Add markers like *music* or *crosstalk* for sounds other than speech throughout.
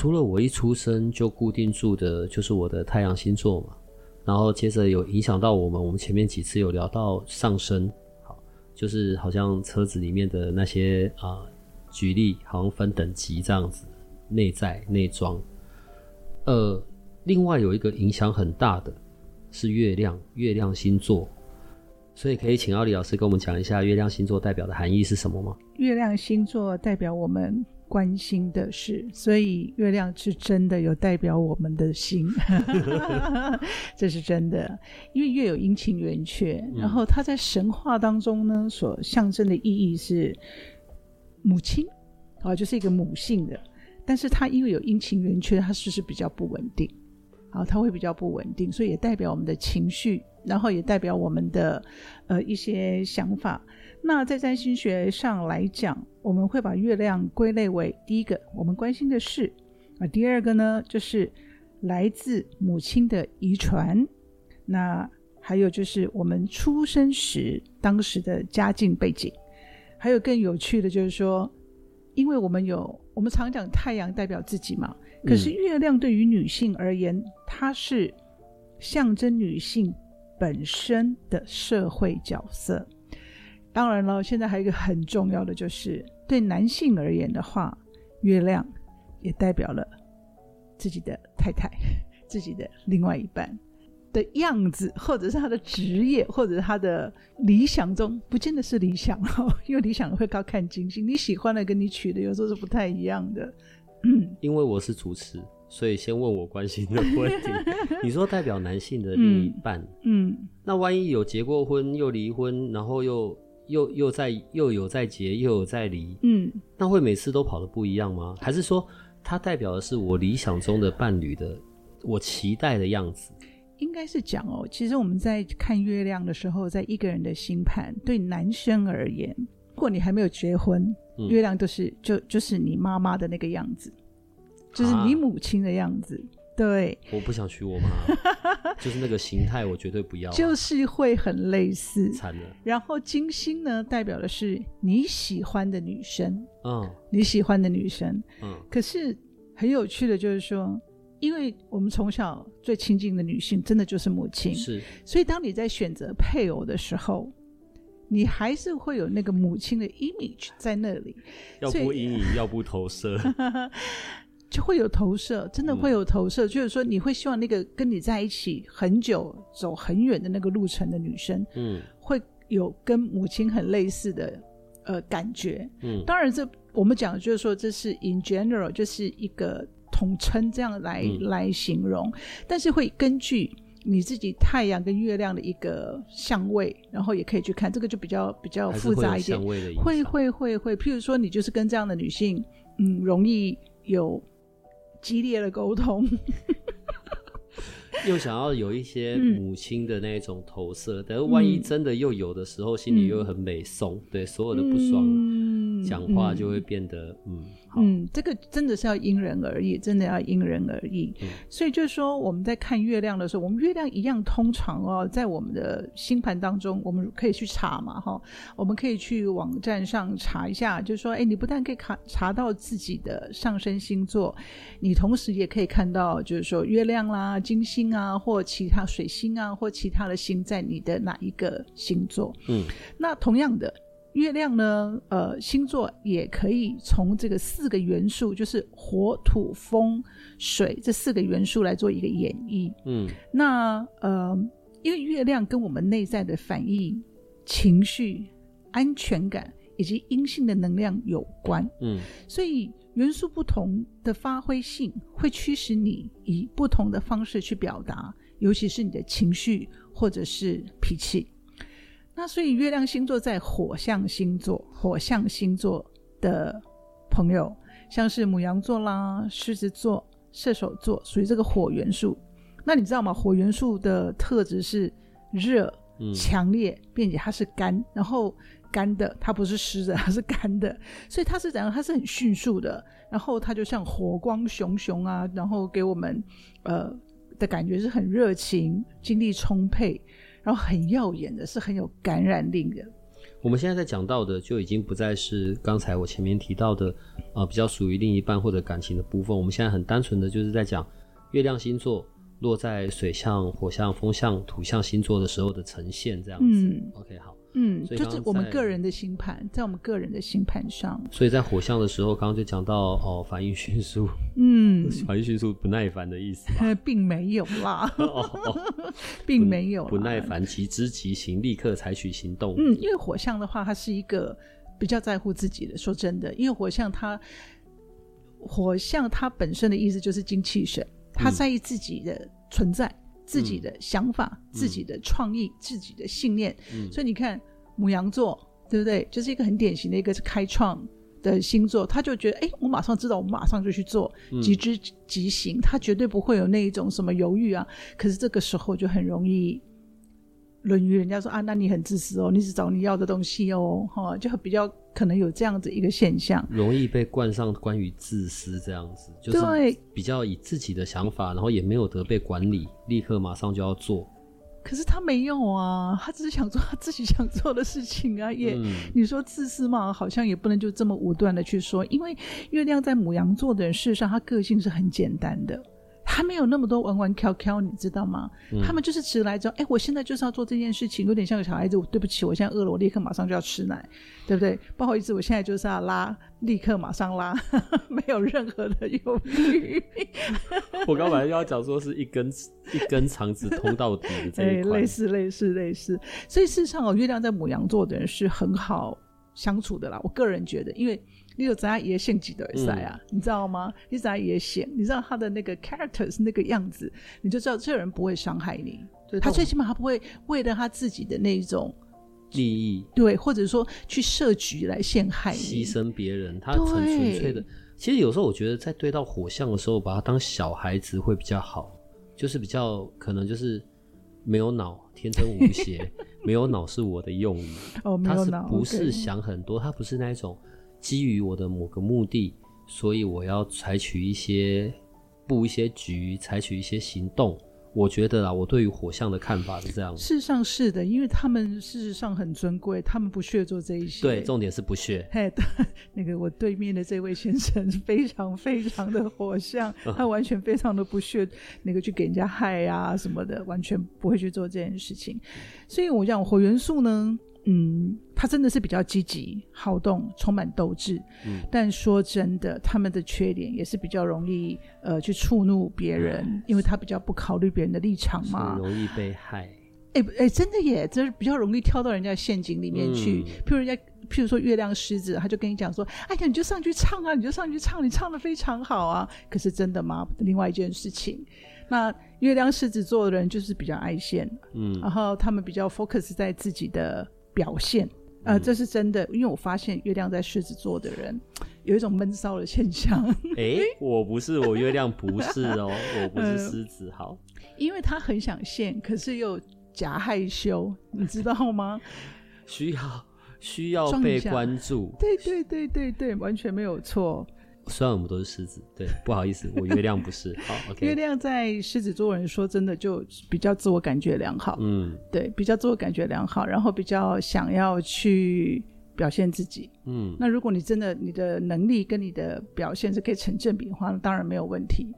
除了我一出生就固定住的就是我的太阳星座嘛，然后接着有影响到我们，我们前面几次有聊到上升，好，就是好像车子里面的那些啊、举例好像分等级这样子，内在内装，呃，另外有一个影响很大的是月亮，月亮星座，所以可以请奥里老师跟我们讲一下月亮星座代表的含义是什么吗？月亮星座代表我们。关心的事，所以月亮是真的有代表我们的心，*laughs* 这是真的。因为月有阴晴圆缺，然后它在神话当中呢，所象征的意义是母亲，啊，就是一个母性的。但是它因为有阴晴圆缺，它是不是比较不稳定？啊，它会比较不稳定，所以也代表我们的情绪，然后也代表我们的呃一些想法。那在占星学上来讲，我们会把月亮归类为第一个我们关心的事啊，第二个呢就是来自母亲的遗传，那还有就是我们出生时当时的家境背景，还有更有趣的就是说，因为我们有我们常讲太阳代表自己嘛，可是月亮对于女性而言，它是象征女性本身的社会角色。当然了，现在还有一个很重要的，就是对男性而言的话，月亮也代表了自己的太太、*laughs* 自己的另外一半的样子，或者是他的职业，或者是他的理想中，不见得是理想哦，*laughs* 因为理想会高看金星，你喜欢的跟你娶的有时候是不太一样的。因为我是主持，所以先问我关心的问题。*laughs* 你说代表男性的另一半，嗯，嗯，那万一有结过婚又离婚，然后又。又又在又有在结又有在离，嗯，那会每次都跑的不一样吗？还是说它代表的是我理想中的伴侣的我期待的样子？应该是讲哦，其实我们在看月亮的时候，在一个人的星盘，对男生而言，如果你还没有结婚，嗯、月亮都是就就是你妈妈的那个样子，就是你母亲的样子。啊对，我不想娶我妈，*laughs* 就是那个形态，我绝对不要、啊。就是会很类似，惨了。然后金星呢，代表的是你喜欢的女生，嗯，你喜欢的女生，嗯。可是很有趣的，就是说，因为我们从小最亲近的女性，真的就是母亲，是。所以当你在选择配偶的时候，你还是会有那个母亲的 image 在那里，要不阴影，要不投射。*laughs* 就会有投射，真的会有投射。嗯、就是说，你会希望那个跟你在一起很久、走很远的那个路程的女生，嗯，会有跟母亲很类似的呃感觉。嗯，当然，这我们讲的就是说，这是 in general，就是一个统称这样来、嗯、来形容。但是会根据你自己太阳跟月亮的一个相位，然后也可以去看这个，就比较比较复杂一点。会会会会，譬如说，你就是跟这样的女性，嗯，容易有。激烈的沟通，又想要有一些母亲的那种投射，嗯、但是万一真的又有的时候，心里又很美送，嗯、对所有的不爽，讲、嗯、话就会变得嗯。嗯嗯，这个真的是要因人而异，真的要因人而异。嗯、所以就是说，我们在看月亮的时候，我们月亮一样，通常哦，在我们的星盘当中，我们可以去查嘛，哈，我们可以去网站上查一下，就是说，哎，你不但可以查查到自己的上升星座，你同时也可以看到，就是说月亮啦、金星啊，或其他水星啊，或其他的星在你的哪一个星座。嗯，那同样的。月亮呢，呃，星座也可以从这个四个元素，就是火、土、风、水这四个元素来做一个演绎。嗯，那呃，因为月亮跟我们内在的反应、情绪、安全感以及阴性的能量有关。嗯，所以元素不同的发挥性会驱使你以不同的方式去表达，尤其是你的情绪或者是脾气。那所以月亮星座在火象星座，火象星座的朋友，像是母羊座啦、狮子座、射手座，属于这个火元素。那你知道吗？火元素的特质是热、强烈，并且它是干，然后干的，它不是湿的，它是干的，所以它是怎样？它是很迅速的，然后它就像火光熊熊啊，然后给我们呃的感觉是很热情、精力充沛，然后很耀眼的，是很有感染力的。我们现在在讲到的就已经不再是刚才我前面提到的呃比较属于另一半或者感情的部分，我们现在很单纯的就是在讲月亮星座。落在水象、火象、风象、土象星座的时候的呈现，这样子。嗯，OK，好。嗯，就是我们个人的星盘，在我们个人的星盘上。所以在火象的时候，刚刚就讲到哦，反应迅速。嗯，反应迅速，不耐烦的意思。*laughs* 并没有啦，*laughs* 并没有不。耐烦，即知即行，立刻采取行动。嗯，因为火象的话，它是一个比较在乎自己的。说真的，因为火象它，火象它本身的意思就是精气神。他在意自己的存在、嗯、自己的想法、嗯、自己的创意、嗯、自己的信念。嗯、所以你看，母羊座对不对？就是一个很典型的一个开创的星座。他就觉得，哎，我马上知道，我马上就去做，即知即行。他绝对不会有那一种什么犹豫啊。可是这个时候就很容易。论语，人家说啊，那你很自私哦，你只找你要的东西哦，哈，就比较可能有这样子一个现象，容易被冠上关于自私这样子，就是比较以自己的想法，然后也没有得被管理，立刻马上就要做。可是他没有啊，他只是想做他自己想做的事情啊，也、嗯、你说自私嘛，好像也不能就这么武断的去说，因为月亮在母羊座的人，事实上他个性是很简单的。他没有那么多玩玩挑挑，你知道吗？嗯、他们就是直来之后，哎，我现在就是要做这件事情，有点像个小孩子。我对不起，我现在饿了，我立刻马上就要吃奶，对不对？不好意思，我现在就是要拉，立刻马上拉，*laughs* 没有任何的犹豫。*laughs* 我刚本来要讲说是一根一根肠子通到底的这一块，类似类似类似。所以事实上哦，月亮在母羊座的人是很好相处的啦。我个人觉得，因为。你有咱爷献几的赛啊？你知道吗？你咱爷献，你知道他的那个 character 是那个样子，你就知道这个人不会伤害你。对他最起码他不会为了他自己的那一种利益，对，或者说去设局来陷害你，牺牲别人。他很纯粹的。其实有时候我觉得，在对到火象的时候，把他当小孩子会比较好，就是比较可能就是没有脑，天真无邪。*laughs* 没有脑是我的用语。哦，没有脑，他是不是想很多.他不是那一种。基于我的某个目的，所以我要采取一些布一些局，采取一些行动。我觉得啊，我对于火象的看法是这样。事实上是的，因为他们事实上很尊贵，他们不屑做这一些。对，重点是不屑。嘿，对，那个我对面的这位先生非常非常的火象，*laughs* 他完全非常的不屑那个去给人家害啊什么的，完全不会去做这件事情。所以我讲火元素呢。嗯，他真的是比较积极、好动、充满斗志。嗯，但说真的，他们的缺点也是比较容易呃去触怒别人，嗯，因为他比较不考虑别人的立场嘛，容易被害。哎哎，真的耶，就是比较容易跳到人家的陷阱里面去。嗯，譬如人家，譬如说月亮狮子，他就跟你讲说：“哎呀，你就上去唱啊，你就上去唱，你唱的非常好啊。”可是真的吗？另外一件事情，那月亮狮子座的人就是比较爱现，嗯，然后他们比较 focus 在自己的。表现，呃，这是真的，因为我发现月亮在狮子座的人有一种闷骚的现象。哎、欸，我不是，我月亮不是哦，我不是狮子，好，因为他很想现，可是又假害羞，你知道吗？需要需要被关注，对对对对对，完全没有错。虽然我们都是狮子，对，不好意思，我月亮不是。好，OK。*laughs* 月亮在狮子座人说真的就比较自我感觉良好，嗯，对，比较自我感觉良好，然后比较想要去表现自己，嗯。那如果你真的你的能力跟你的表现是可以成正比的话，那当然没有问题。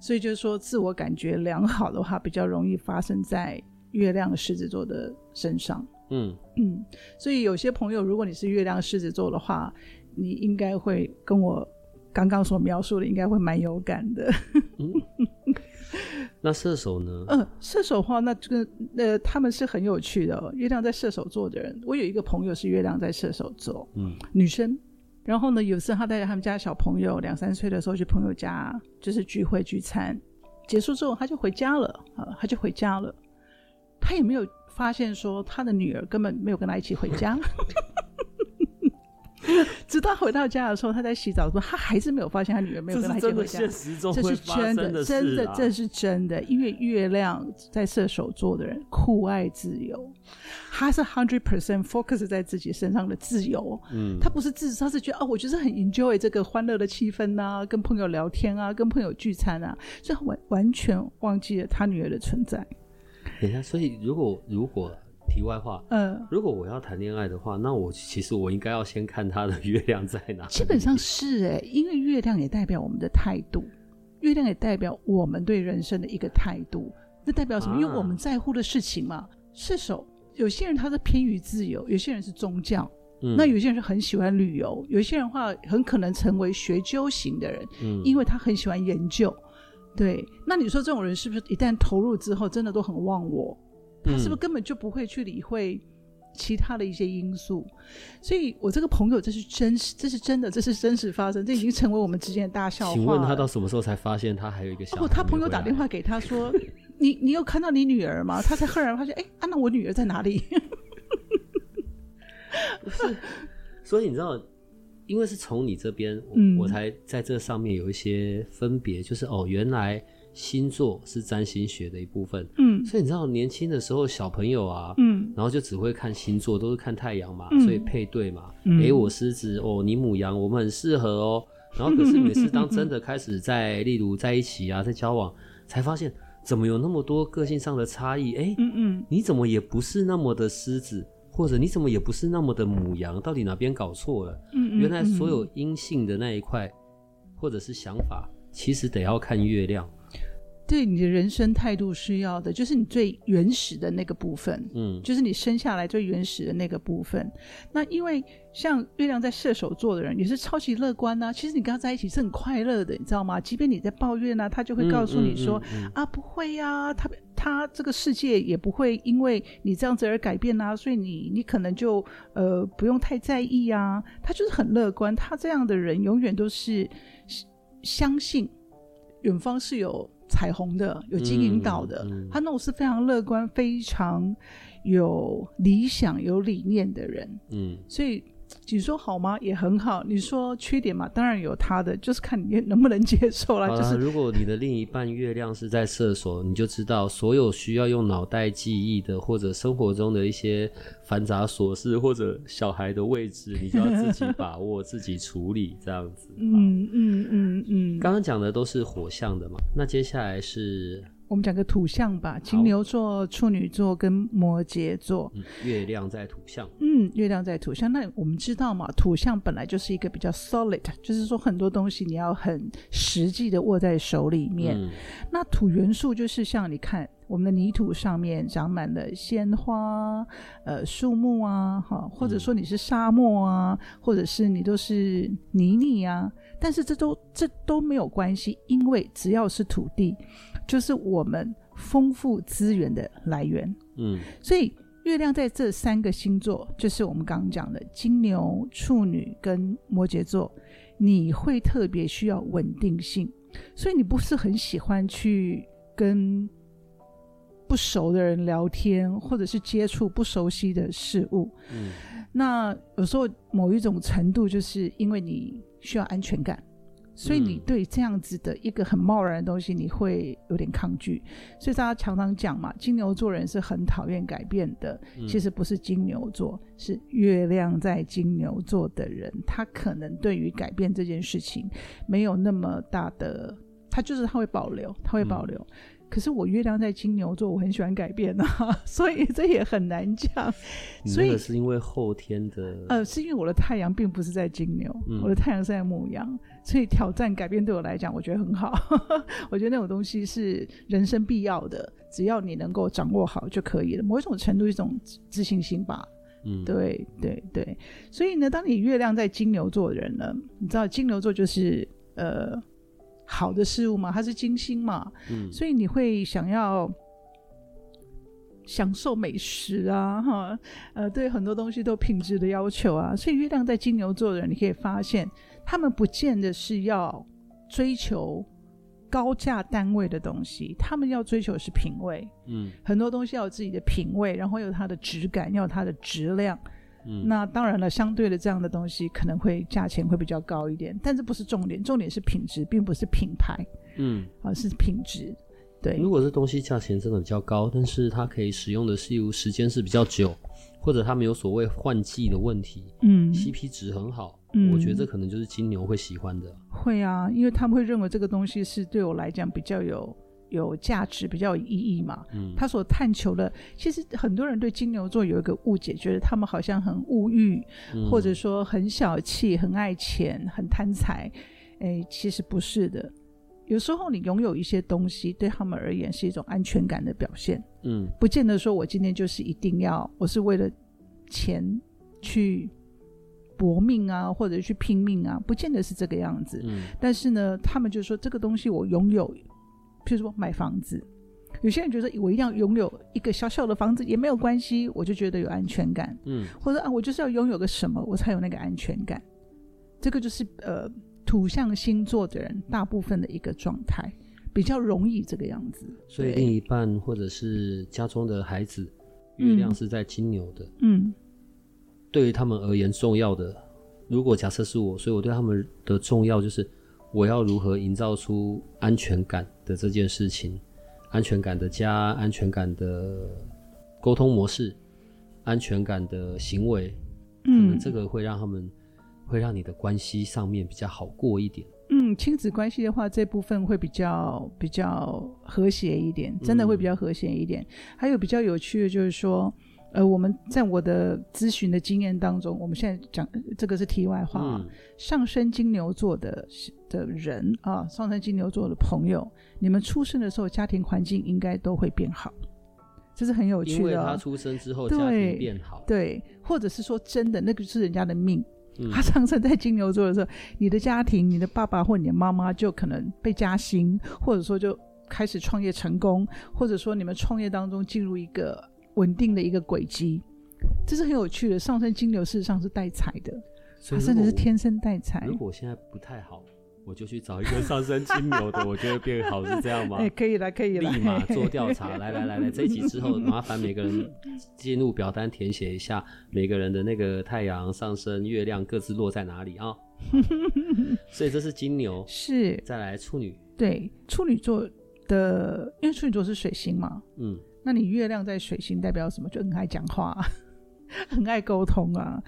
所以就是说，自我感觉良好的话，比较容易发生在月亮狮子座的身上，嗯嗯。所以有些朋友，如果你是月亮狮子座的话，你应该会跟我。刚刚所描述的应该会蛮有感的。嗯，*laughs* 那射手呢？嗯，射手的话，那这个呃，他们是很有趣的哦。月亮在射手座的人，我有一个朋友是月亮在射手座，嗯，女生。然后呢，有时候他带着他们家小朋友两三岁的时候去朋友家，就是聚会聚餐，结束之后他就回家了啊，他就回家了。他也没有发现说他的女儿根本没有跟他一起回家。*laughs* *laughs* 直到回到家的时候，他在洗澡的时候，他还是没有发现他女儿没有跟他一起回家。这是现实中这是真的，真的，这是真的。因为月亮在射手座的人酷爱自由，他是 hundred percent focus 在自己身上的自由。嗯，他不是自，他是觉得哦，我就是很 enjoy 这个欢乐的气氛呐、啊，跟朋友聊天啊，跟朋友聚餐啊，所以完完全忘记了他女儿的存在。等一下，所以如果如果。题外话，嗯，如果我要谈恋爱的话，那我其实我应该要先看他的月亮在哪。基本上是哎，因为月亮也代表我们的态度，月亮也代表我们对人生的一个态度。那代表什么？啊、因为我们在乎的事情嘛。射手，有些人他是偏于自由，有些人是宗教，嗯，那有些人是很喜欢旅游，有些人的话很可能成为学究型的人，嗯，因为他很喜欢研究。对，那你说这种人是不是一旦投入之后，真的都很忘我？他是不是根本就不会去理会其他的一些因素？嗯、所以，我这个朋友这是真实，这是真的，这是真实发生，这已经成为我们之间的大笑话。请问他到什么时候才发现他还有一个小孩？哦，他朋友打电话给他说：“ *laughs* 你你有看到你女儿吗？”他才赫然发现：“哎，啊，那我女儿在哪里？”是，所以你知道，因为是从你这边，嗯，我才在这上面有一些分别，就是哦，原来。星座是占星学的一部分，嗯，所以你知道年轻的时候小朋友啊，嗯，然后就只会看星座，都是看太阳嘛，嗯、所以配对嘛，哎、嗯欸，我狮子哦，你母羊，我们很适合哦。然后可是每次当真的开始在，例如在一起啊，在交往，才发现怎么有那么多个性上的差异？哎、欸，嗯嗯，你怎么也不是那么的狮子，或者你怎么也不是那么的母羊，到底哪边搞错了？嗯，嗯，嗯，原来所有阴性的那一块，或者是想法，其实得要看月亮。对你的人生态度需要的，就是你最原始的那个部分，嗯，就是你生下来最原始的那个部分。那因为像月亮在射手座的人也是超级乐观呐，其实你跟他在一起是很快乐的，你知道吗？即便你在抱怨呢，他就会告诉你说、嗯嗯嗯嗯、啊，不会呀、啊，他他这个世界也不会因为你这样子而改变呐，所以你你可能就呃不用太在意啊。他就是很乐观，他这样的人永远都是相信远方是有。彩虹的，有金银岛的，嗯嗯、他那种是非常乐观、非常有理想、有理念的人。嗯，所以你说好吗？也很好。你说缺点嘛，当然有他的，就是看你能不能接受啦。就是如果你的另一半月亮是在射手，你就知道所有需要用脑袋记忆的，或者生活中的一些繁杂琐事，或者小孩的位置，你就要自己把握、自己处理，这样子。嗯嗯嗯嗯。刚刚讲的都是火象的嘛，那接下来是。我们讲个土象吧，金牛座、处女座跟摩羯座。嗯，月亮在土象。嗯，月亮在土象。那我们知道嘛，土象本来就是一个比较 solid，就是说很多东西你要很实际的握在手里面。嗯，那土元素就是像你看，我们的泥土上面长满了鲜花、呃树木啊，哈，或者说你是沙漠啊，或者是你都是泥泞啊，但是这都这都没有关系，因为只要是土地。就是我们丰富资源的来源，嗯，所以月亮在这三个星座，就是我们刚刚讲的金牛、处女跟摩羯座，你会特别需要稳定性，所以你不是很喜欢去跟不熟的人聊天，或者是接触不熟悉的事物，嗯，那有时候某一种程度，就是因为你需要安全感。所以你对这样子的一个很贸然的东西，你会有点抗拒。所以大家常常讲嘛，金牛座人是很讨厌改变的。其实不是金牛座，是月亮在金牛座的人，他可能对于改变这件事情没有那么大的，他就是他会保留，他会保留。可是我月亮在金牛座，我很喜欢改变啊，*laughs* 所以这也很难讲。所以是因为后天的，呃，是因为我的太阳并不是在金牛，嗯、我的太阳是在牧羊，所以挑战改变对我来讲，我觉得很好。*laughs* 我觉得那种东西是人生必要的，只要你能够掌握好就可以了。某一种程度，一种自信心吧。嗯，对对对。所以呢，当你月亮在金牛座的人呢，你知道金牛座就是呃。好的事物嘛，它是金星嘛，嗯，所以你会想要享受美食啊，哈，呃，对很多东西都品质的要求啊，所以月亮在金牛座的人，你可以发现，他们不见得是要追求高价单位的东西，他们要追求的是品味，嗯，很多东西要有自己的品味，然后有它的质感，要有它的质量，嗯，那当然了，相对的这样的东西可能会价钱会比较高一点，但这不是重点，重点是品质，并不是品牌。嗯，啊，是品质。对，如果这东西价钱真的比较高，但是它可以使用的是时间是比较久，或者它没有所谓换季的问题，嗯，CP 值很好，嗯，我觉得这可能就是金牛会喜欢的。会啊，因为他们会认为这个东西是对我来讲比较有有价值、比较有意义嘛。嗯，他所探求的，其实很多人对金牛座有一个误解，觉得他们好像很物欲，嗯，或者说很小气、很爱钱、很贪财。哎，其实不是的。有时候你拥有一些东西，对他们而言是一种安全感的表现。嗯，不见得说我今天就是一定要，我是为了钱去搏命啊，或者去拼命啊，不见得是这个样子。嗯，但是呢，他们就说这个东西我拥有，譬如说买房子，有些人觉得我一定要拥有一个小小的房子也没有关系，我就觉得有安全感。嗯，或者啊，我就是要拥有个什么，我才有那个安全感。这个就是呃。土象星座的人，大部分的一个状态比较容易这个样子，所以另一半或者是家中的孩子，月亮是在金牛的，嗯，对于他们而言重要的，如果假设是我，所以我对他们的重要就是我要如何营造出安全感的这件事情，安全感的家，安全感的沟通模式，安全感的行为，嗯，这个会让他们。会让你的关系上面比较好过一点。嗯，亲子关系的话，这部分会比较比较和谐一点，真的会比较和谐一点。嗯。还有比较有趣的就是说，呃，我们在我的咨询的经验当中，我们现在讲这个是题外话啊。嗯。上升金牛座的的人啊，上升金牛座的朋友，你们出生的时候家庭环境应该都会变好，这是很有趣的。因为他出生之后家庭变好，对，或者是说真的，那个是人家的命。他上升在金牛座的时候，你的家庭、你的爸爸或你的妈妈就可能被加薪，或者说就开始创业成功，或者说你们创业当中进入一个稳定的一个轨迹，这是很有趣的。上升金牛事实上是带财的，他甚至是天生带财。如果现在不太好。我就去找一个上升金牛的，*laughs* 我觉得变好是这样吗？哎、欸，可以了，可以了，立马做调查。来来来来，这一集之后，*laughs* 麻烦每个人进入表单填写一下每个人的那个太阳、上升、月亮各自落在哪里啊？*laughs* 所以这是金牛，是再来处女。对，处女座的，因为处女座是水星嘛，嗯，那你月亮在水星代表什么？就很爱讲话。*laughs* 很爱沟通啊，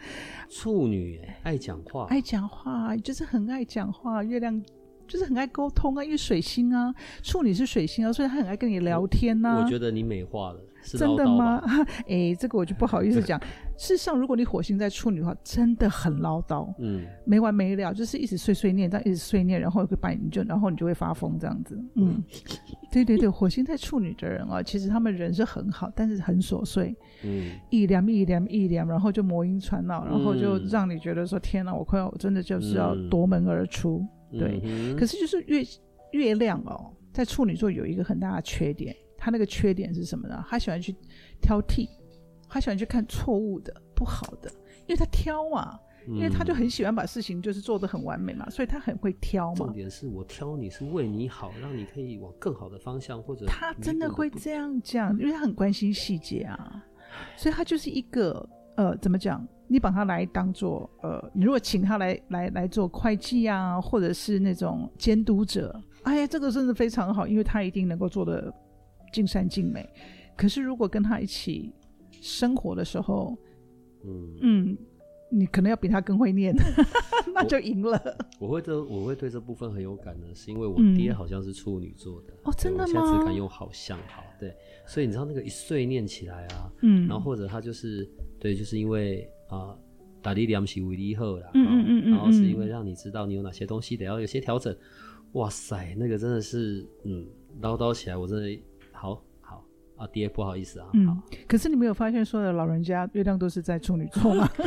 处女爱讲话，爱讲话就是很爱讲话。月亮就是很爱沟通啊，因为水星啊，处女是水星啊，所以他很爱跟你聊天呐、啊。我觉得你美化了。真的吗？哎、欸，这个我就不好意思讲。*laughs* 事实上，如果你火星在处女的话，真的很唠叨，嗯，没完没了，就是一直碎碎念，这样一直碎念，然后会把你就，然后你就会发疯这样子。嗯，对对对，火星在处女的人啊，其实他们人是很好，但是很琐碎，嗯，一凉一凉一凉，然后就魔音传脑，然后就让你觉得说，天哪，我快要，我真的就是要夺门而出。嗯、对、嗯，可是就是月月亮哦，在处女座有一个很大的缺点。他那个缺点是什么呢？他喜欢去挑剔，他喜欢去看错误的、不好的，因为他挑嘛，因为他就很喜欢把事情就是做得很完美嘛，所以他很会挑嘛。重点是我挑你是为你好，让你可以往更好的方向，或者他真的会这样讲，因为他很关心细节啊，所以他就是一个呃，怎么讲？你把他来当做呃，你如果请他来来来做会计啊，或者是那种监督者，哎呀，这个真的非常好，因为他一定能够做得。尽善尽美，可是如果跟他一起生活的时候，嗯嗯，你可能要比他更会念，*laughs* 那就赢了。我，我会对我会对这部分很有感呢，是因为我爹好像是处女座的、嗯、哦，真的吗？我现在只敢用好像好对，所以你知道那个一碎念起来啊，嗯，然后或者他就是对，就是因为啊，打理良心为利后啦，嗯嗯嗯，然后是因为让你知道你有哪些东西得要有些调整，哇塞，那个真的是嗯唠叨起来，我真的。啊，爹，不好意思啊。嗯，可是你没有发现，所有的老人家月亮都是在处女座吗？*laughs*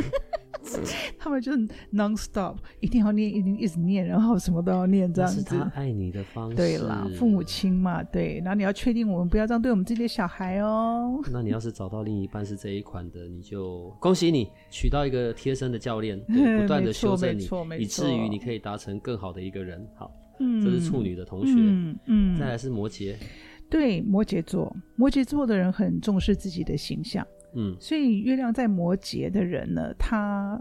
他们就是 non stop，一定要念，一定一直念，然后什么都要念，这样子。是他爱你的方式。对啦，父母亲嘛，对。然后你要确定，我们不要这样对我们自己的小孩哦。那你要是找到另一半是这一款的，你就恭喜你娶到一个贴身的教练，对，*laughs* 不断的修正你，以至于你可以达成更好的一个人。好，嗯，这是处女的同学，嗯嗯，再来是摩羯。对摩羯座，摩羯座的人很重视自己的形象，嗯，所以月亮在摩羯的人呢，他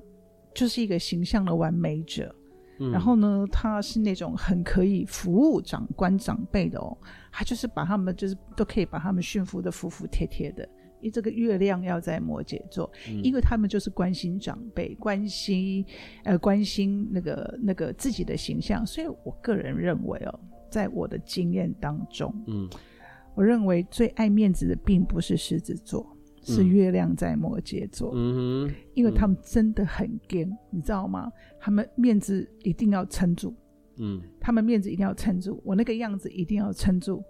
就是一个形象的完美者。嗯、然后呢，他是那种很可以服务长官长辈的哦，他就是把他们就是都可以把他们驯服的服服帖帖的。因为这个月亮要在摩羯座，嗯、因为他们就是关心长辈，关心呃关心那个那个自己的形象。所以我个人认为哦，在我的经验当中，嗯，我认为最爱面子的并不是狮子座。是月亮在摩羯座，嗯哼，因为他们真的很硬，你知道吗？他们面子一定要撑住，嗯，他们面子一定要撑住，我那个样子一定要撑住，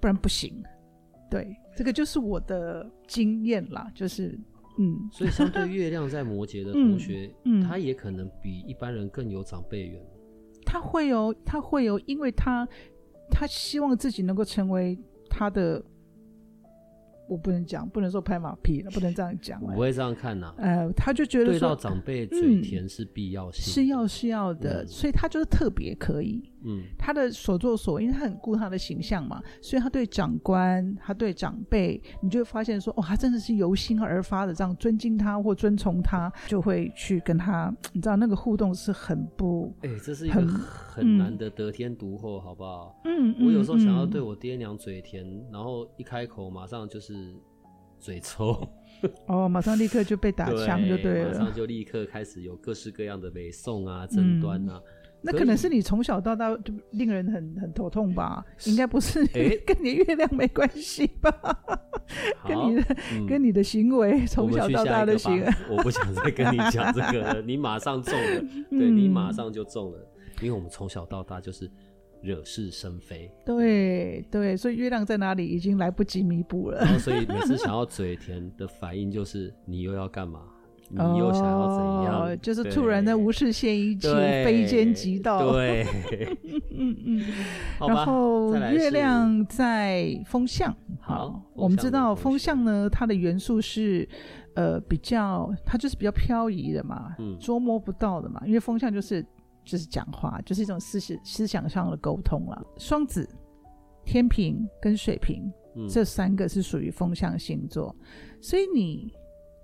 不然不行。对，这个就是我的经验啦，就是嗯，*laughs* 所以相对 *laughs* 月亮在摩羯的同学，嗯，嗯，他也可能比一般人更有长辈缘。他会有，他会有，因为他他希望自己能够成为他的。我不能讲，不能说拍马屁了，不能这样讲。我不会这样看呐、啊。呃，他就觉得说对到长辈嘴甜是必要性、嗯，是要是要的，嗯、所以他就是特别可以。嗯，他的所作所为，因为他很顾他的形象嘛，所以他对长官，他对长辈，你就会发现说，哦，他真的是由心而发的这样尊敬他或遵从他，就会去跟他，你知道那个互动是很不，哎、欸，这是一个很难得得天独厚，好不好？嗯，我有时候想要对我爹娘嘴甜，嗯、然后一开口马上就是嘴臭，哦，马上立刻就被打枪就对了，马上就立刻开始有各式各样的美颂啊、争端啊。嗯那可能是你从小到大就令人很很头痛吧？应该不是，*laughs* 跟你月亮没关系吧？*laughs* 跟你的跟你的行为从小到大的行为，我不想再跟你讲这个了。*laughs* 你马上中了，对，你马上就中了，因为我们从小到大就是惹是生非。对对，所以月亮在哪里已经来不及弥补了。然后所以每次想要嘴甜的反应就是你又要干嘛？你又想要怎样？哦、就是突然的无事献殷勤，非奸即盗。对，*laughs* 嗯嗯。然后月亮在风象，好，我们知道风象呢，它的元素是呃比较，它就是比较漂移的嘛，嗯，捉摸不到的嘛。因为风象就是就是讲话，就是一种思想思想上的沟通了。双子、天平跟水瓶、嗯、这三个是属于风象星座，所以你。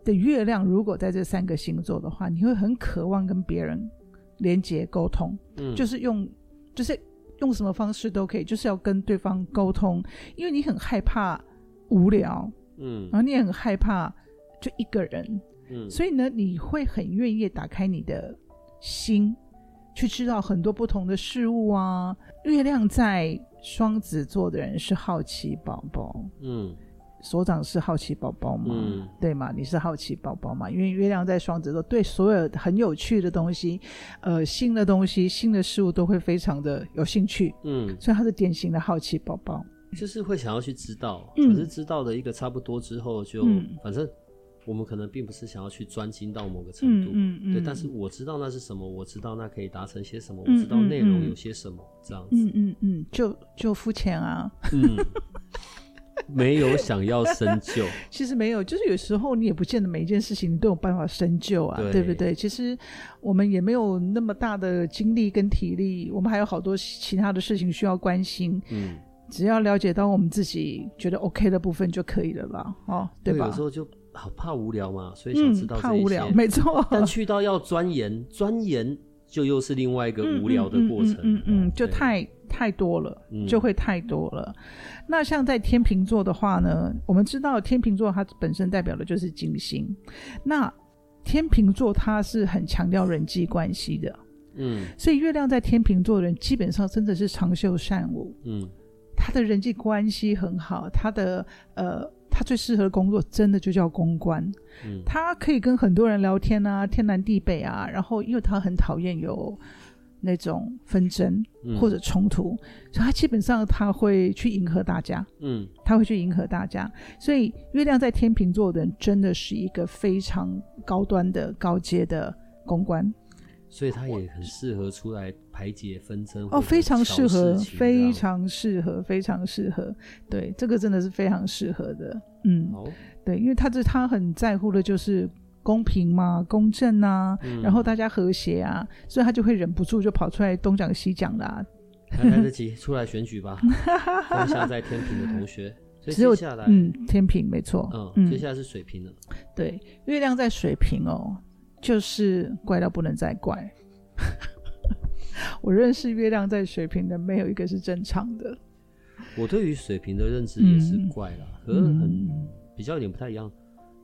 的月亮如果在这三个星座的话，你会很渴望跟别人连接沟通，嗯，就是用，就是用什么方式都可以，就是要跟对方沟通，因为你很害怕无聊，嗯，然后你也很害怕就一个人，嗯，所以呢，你会很愿意打开你的心，去知道很多不同的事物啊。月亮在双子座的人是好奇宝宝，嗯。所长是好奇宝宝嘛？嗯、对嘛？你是好奇宝宝嘛？因为月亮在双子座，对所有很有趣的东西，呃，新的东西、新的事物都会非常的有兴趣。嗯，所以他是典型的好奇宝宝，就是会想要去知道。嗯、可是知道的一个差不多之后就，就、嗯、反正我们可能并不是想要去专精到某个程度。嗯嗯，嗯对。但是我知道那是什么，我知道那可以达成些什么，嗯、我知道内容有些什么，嗯、这样子。嗯嗯嗯，就就肤浅啊。嗯。*laughs* 没有想要深究，*laughs* 其实没有，就是有时候你也不见得每一件事情你都有办法深究啊，对，对不对？其实我们也没有那么大的精力跟体力，我们还有好多其他的事情需要关心。嗯，只要了解到我们自己觉得 OK 的部分就可以了啦，哦，对吧？有时候就好怕无聊嘛，所以想知道、嗯、怕无聊，没错。但去到要钻研，钻研就又是另外一个无聊的过程，嗯嗯，嗯，嗯，嗯，就太。太多了，就会太多了。嗯、那像在天秤座的话呢，我们知道天秤座它本身代表的就是金星。那天秤座它是很强调人际关系的，嗯，所以月亮在天秤座的人基本上真的是长袖善舞，嗯，他的人际关系很好，他的呃，他最适合的工作真的就叫公关，嗯，他可以跟很多人聊天啊，天南地北啊，然后因为他很讨厌有。那种纷争或者冲突，嗯、所以他基本上他会去迎合大家，嗯，他会去迎合大家。所以月亮在天秤座的人真的是一个非常高端的高阶的公关，所以他也很适合出来排解纷争哦，非常适合，非常适合，非常适合。对，这个真的是非常适合的，嗯，好对，因为他这他很在乎的就是。公平嘛，公正啊，嗯、然后大家和谐啊，所以他就会忍不住就跑出来东讲西讲啦、啊。还来得及出来选举吧？*laughs* 当下在天平的同学，所以只有接下来嗯天平没错，嗯，接下来是水平了。对，月亮在水平哦，就是怪到不能再怪。*laughs* 我认识月亮在水平的，没有一个是正常的。我对于水平的认知也是怪啦，嗯、可是很、嗯、比较有点不太一样。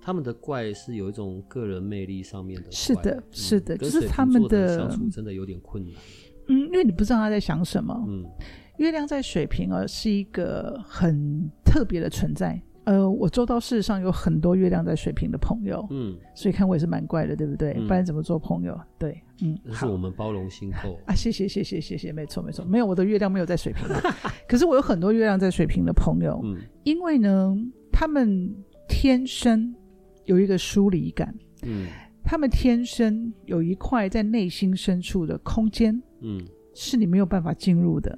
他们的怪是有一种个人魅力上面的，是的，是的，嗯、就是他们的相处真的有点困难。嗯，因为你不知道他在想什么。嗯，月亮在水瓶啊，是一个很特别的存在。呃，我周到事实上有很多月亮在水瓶的朋友，嗯，所以看我也是蛮怪的，对不对？嗯、不然怎么做朋友？对，嗯，是我们包容心够 *laughs* 啊，谢谢，谢谢，谢谢，没错，没错，没有我的月亮没有在水瓶，*laughs* 可是我有很多月亮在水瓶的朋友，嗯，因为呢，他们天生有一个疏离感，嗯，他们天生有一块在内心深处的空间，嗯，是你没有办法进入的，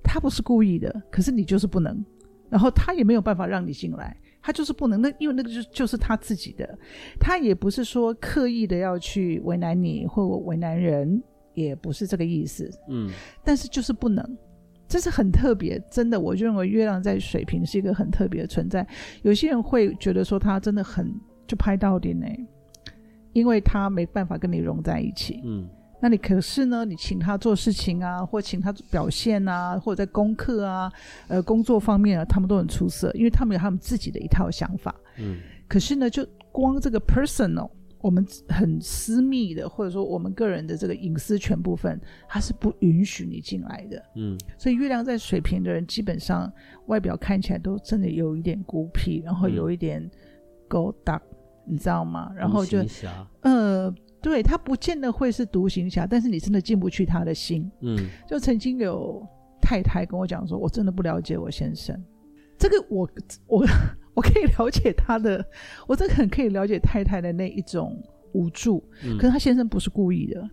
他不是故意的，可是你就是不能。然后他也没有办法让你进来，他就是不能。那因为那个就就是他自己的，他也不是说刻意的要去为难你或为难人，也不是这个意思。嗯，但是就是不能，这是很特别。真的，我就认为月亮在水瓶是一个很特别的存在。有些人会觉得说他真的很就拍到点呢，因为他没办法跟你融在一起。嗯。那你可是呢？你请他做事情啊，或请他表现啊，或者在功课啊、呃工作方面啊，他们都很出色，因为他们有他们自己的一套想法。嗯。可是呢，就光这个 personal，我们很私密的，或者说我们个人的这个隐私权部分，他是不允许你进来的。嗯。所以月亮在水瓶的人，基本上外表看起来都真的有一点孤僻，然后有一点勾搭，嗯、你知道吗？然后就呃。对，他不见得会是独行侠，但是你真的进不去他的心。嗯，就曾经有太太跟我讲说，我真的不了解我先生。这个我我我可以了解他的，我真的很可以了解太太的那一种无助。嗯，可是他先生不是故意的。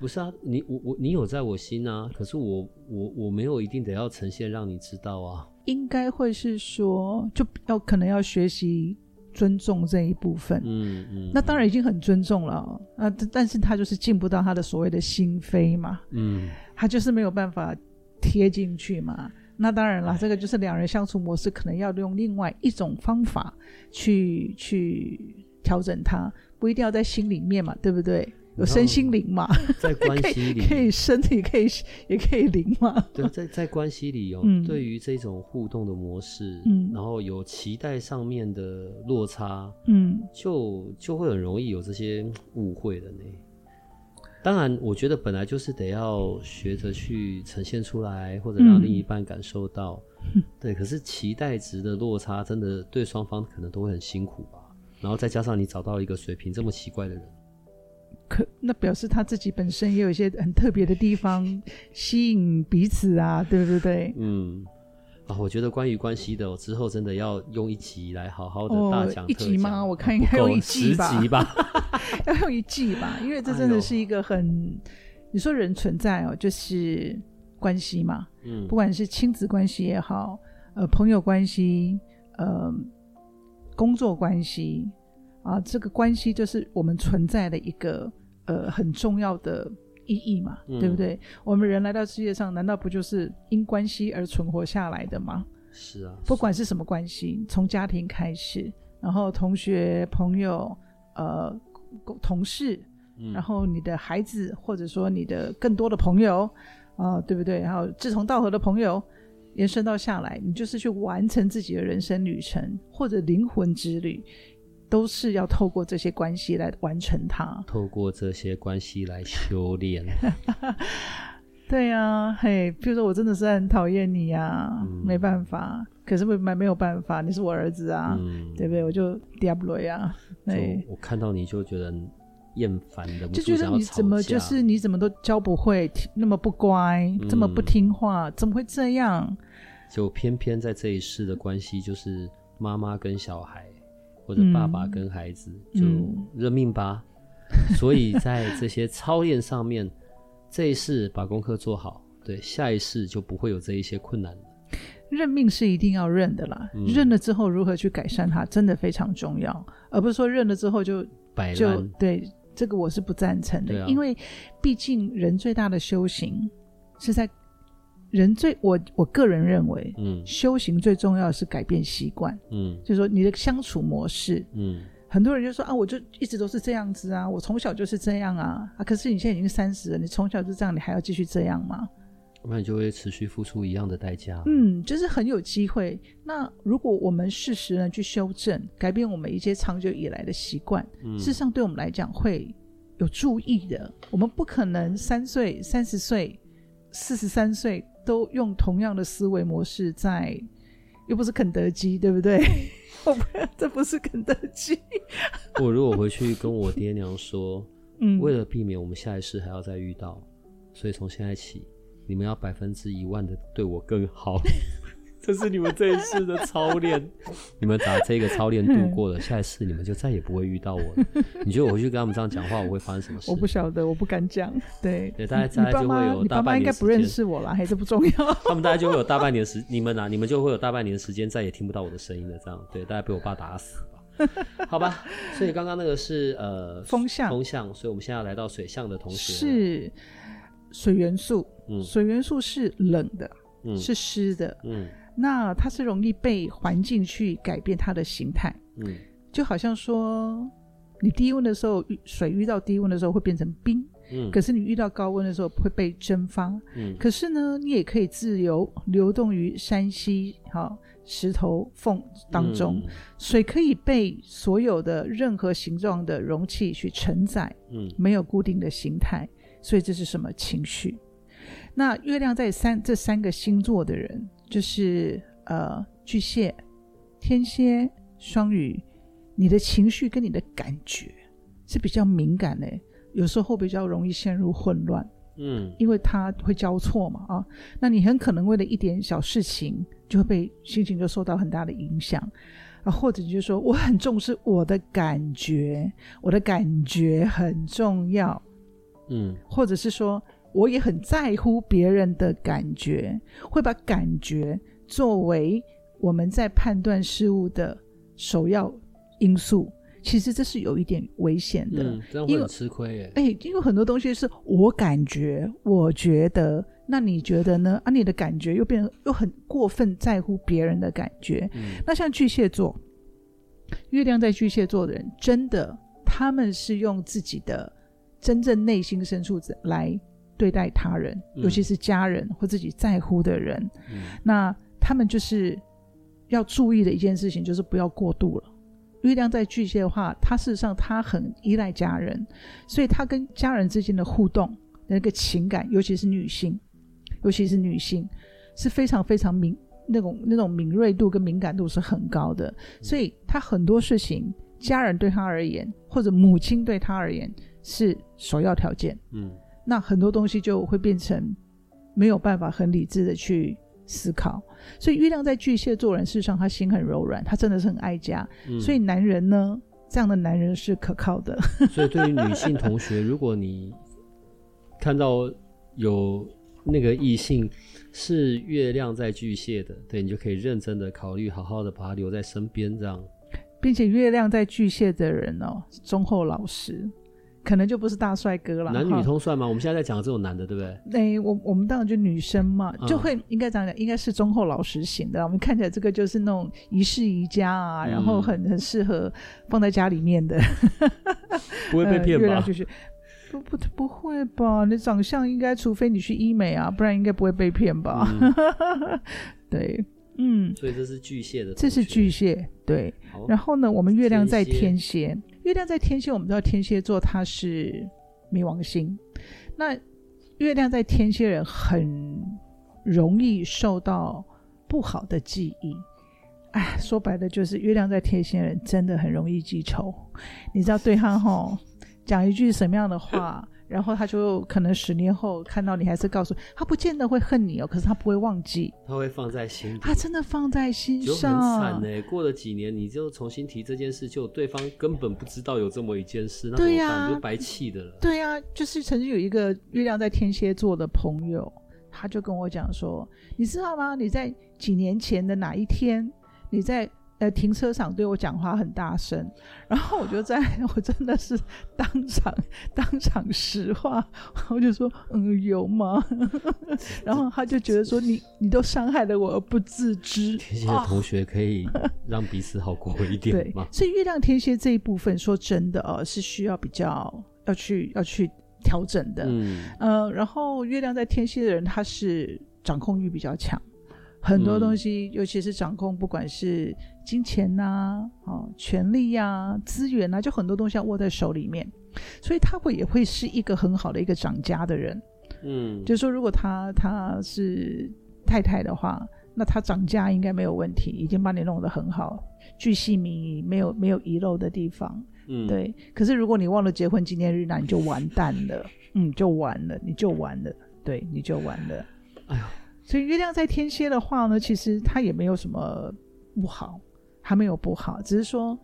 不是啊，你我我你有在我心啊，可是我我我没有一定得要呈现让你知道啊。应该会是说，就要可能要学习。尊重这一部分，嗯嗯，那当然已经很尊重了啊，但是他就是进不到他的所谓的心扉嘛，嗯，他就是没有办法贴进去嘛。那当然了，这个就是两人相处模式，可能要用另外一种方法去去调整它，不一定要在心里面嘛，对不对？有身心灵嘛，*laughs* 在关系里可以，可以身体可以也可以灵嘛。对，在在关系里哦，嗯、对于这种互动的模式，嗯，然后有期待上面的落差，嗯，就就会很容易有这些误会的呢。当然，我觉得本来就是得要学着去呈现出来，或者让另一半感受到，嗯、对。可是期待值的落差，真的对双方可能都会很辛苦吧。然后再加上你找到一个水平这么奇怪的人。可那表示他自己本身也有一些很特别的地方吸引彼此啊，对不对？嗯，啊，我觉得关于关系的，我之后真的要用一集来好好的大讲、哦、一集吗？我看应该用一季吧，十集吧 *laughs* 要用一季吧，因为这真的是一个很，哎、你说人存在哦，就是关系嘛，嗯，不管是亲子关系也好，呃，朋友关系，呃，工作关系。啊，这个关系就是我们存在的一个呃很重要的意义嘛，嗯、对不对？我们人来到世界上，难道不就是因关系而存活下来的吗？是啊，不管是什么关系，从家庭开始，然后同学、朋友、呃同事，嗯、然后你的孩子，或者说你的更多的朋友啊、呃，对不对？然后志同道合的朋友，延伸到下来，你就是去完成自己的人生旅程或者灵魂之旅。都是要透过这些关系来完成它，透过这些关系来修炼。*laughs* 对呀、啊，嘿，比如说我真的是很讨厌你呀、啊，嗯、没办法，可是我没没有办法，你是我儿子啊，嗯、对不对？我就 Diablo 呀，对，我看到你就觉得厌烦的，就觉得你怎么就是你怎么都教不会，那么不乖，嗯、这么不听话，怎么会这样？就偏偏在这一世的关系，就是妈妈跟小孩。或者爸爸跟孩子、嗯、就认命吧，嗯、所以在这些操练上面，这一世把功课做好，对，下一世就不会有这一些困难了。认命是一定要认的啦，嗯、认了之后如何去改善它，真的非常重要，而不是说认了之后就摆。就对，这个我是不赞成的，啊、因为毕竟人最大的修行是在人最我我个人认为，嗯，修行最重要的是改变习惯，嗯，就是说你的相处模式，嗯，很多人就说啊，我就一直都是这样子啊，我从小就是这样啊，啊，可是你现在已经三十了，你从小就这样，你还要继续这样吗？那你就会持续付出一样的代价。嗯，就是很有机会。那如果我们适时呢去修正、改变我们一些长久以来的习惯，嗯，事实上对我们来讲会有注意的。我们不可能三岁、三十岁、四十三岁都用同样的思维模式在，又不是肯德基，对不对？*laughs* 我不，这不是肯德基。*laughs* 我如果回去跟我爹娘说，嗯，为了避免我们下一世还要再遇到，所以从现在起。你们要百分之一万的对我更好，*laughs* 这是你们这一世的操练。*laughs* 你们把这个操练度过了，下一次你们就再也不会遇到我了。你觉得我回去跟他们这样讲话，我会发生什么事？我不晓得，我不敢讲。对，对，大概大家就会有大半年时间。你爸妈应该不认识我啦，还是不重要。他们大概就会有大半年时，你们啊，你们就会有大半年时间再也听不到我的声音了。这样，对，大概被我爸打死吧。好吧，所以刚刚那个是呃风象，风象，所以我们现在要来到水象的同学是。水元素，嗯，水元素是冷的，嗯，是湿的，嗯，那它是容易被环境去改变它的形态，嗯，就好像说你低温的时候，水遇到低温的时候会变成冰，嗯，可是你遇到高温的时候会被蒸发，嗯，可是呢，你也可以自由流动于山溪、哈石头缝当中，嗯，水可以被所有的任何形状的容器去承载，嗯，没有固定的形态。所以这是什么情绪？那月亮在三这三个星座的人，就是呃巨蟹、天蝎、双鱼，你的情绪跟你的感觉是比较敏感的，有时候比较容易陷入混乱。嗯，因为它会交错嘛啊，那你很可能为了一点小事情，就会被心情就受到很大的影响啊，或者就是说我很重视我的感觉，我的感觉很重要。嗯，或者是说，我也很在乎别人的感觉，会把感觉作为我们在判断事物的首要因素。其实这是有一点危险的，嗯，这样会很吃亏耶。哎，因为很多东西是我感觉，我觉得，那你觉得呢？啊，你的感觉又变成又很过分在乎别人的感觉。嗯，那像巨蟹座，月亮在巨蟹座的人，真的他们是用自己的。真正内心深处来对待他人，尤其是家人或自己在乎的人，嗯，那他们就是要注意的一件事情，就是不要过度了。月亮在巨蟹的话，他事实上他很依赖家人，所以他跟家人之间的互动那个情感，尤其是女性，尤其是女性是非常非常敏那种那种敏锐度跟敏感度是很高的，所以他很多事情，家人对他而言，或者母亲对他而言。是首要条件，嗯，那很多东西就会变成没有办法很理智的去思考。所以月亮在巨蟹座人，事实上他心很柔软，他真的是很爱家。嗯，所以男人呢，这样的男人是可靠的。所以对于女性同学，如果你看到有那个异性是月亮在巨蟹的，对，你就可以认真的考虑，好好的把他留在身边，这样。并且月亮在巨蟹的人哦，忠厚老实。可能就不是大帅哥了。男女通算吗？我们现在在讲这种男的，对不对？那、欸、我我们当然就女生嘛，嗯、就会应该讲讲，应该是忠厚老实型的。我们看起来这个就是那种宜室宜家啊，嗯、然后很很适合放在家里面的。*laughs* 不会被骗吧？呃、就是不不不会吧？你长相应该，除非你去医美啊，不然应该不会被骗吧？嗯、*laughs* 对，嗯。所以这是巨蟹的。这是巨蟹，对。然后呢，我们月亮在天蝎。月亮在天蝎，我们知道天蝎座它是冥王星。那月亮在天蝎人很容易受到不好的记忆。哎，说白了就是月亮在天蝎人真的很容易记仇。你知道对他吼讲一句什么样的话？然后他就可能十年后看到你，还是告诉他，不见得会恨你哦，可是他不会忘记，他会放在心里，他真的放在心上。就很惨呢，过了几年，你就重新提这件事，就对方根本不知道有这么一件事？对呀，就白气的了。对呀，就是曾经有一个月亮在天蝎座的朋友，他就跟我讲说，你知道吗？你在几年前的哪一天，你在呃停车场对我讲话很大声，然后我就在 *laughs* 我真的是当场当场实话，我就说嗯有吗？*laughs* 然后他就觉得说你你都伤害了我而不自知。天蝎的同学可以让彼此好过一点吗？对，*laughs* 所以月亮天蝎这一部分，说真的哦，是需要比较要去要去调整的。嗯呃，然后月亮在天蝎的人，他是掌控欲比较强。很多东西，嗯、尤其是掌控，不管是金钱呐、啊、哦、权力呀、啊、资源呐、啊，就很多东西要握在手里面，所以他会也会是一个很好的一个掌家的人。嗯，就是说，如果他他是太太的话，那他掌家应该没有问题，已经把你弄得很好，巨细靡遗，没有没有遗漏的地方。嗯，对。可是如果你忘了结婚纪念日，那你就完蛋了。嗯，就完了，你就完了，对，你就完了。*laughs* 哎呦。所以月亮在天蝎的话呢，其实他也没有什么不好，还没有不好，只是说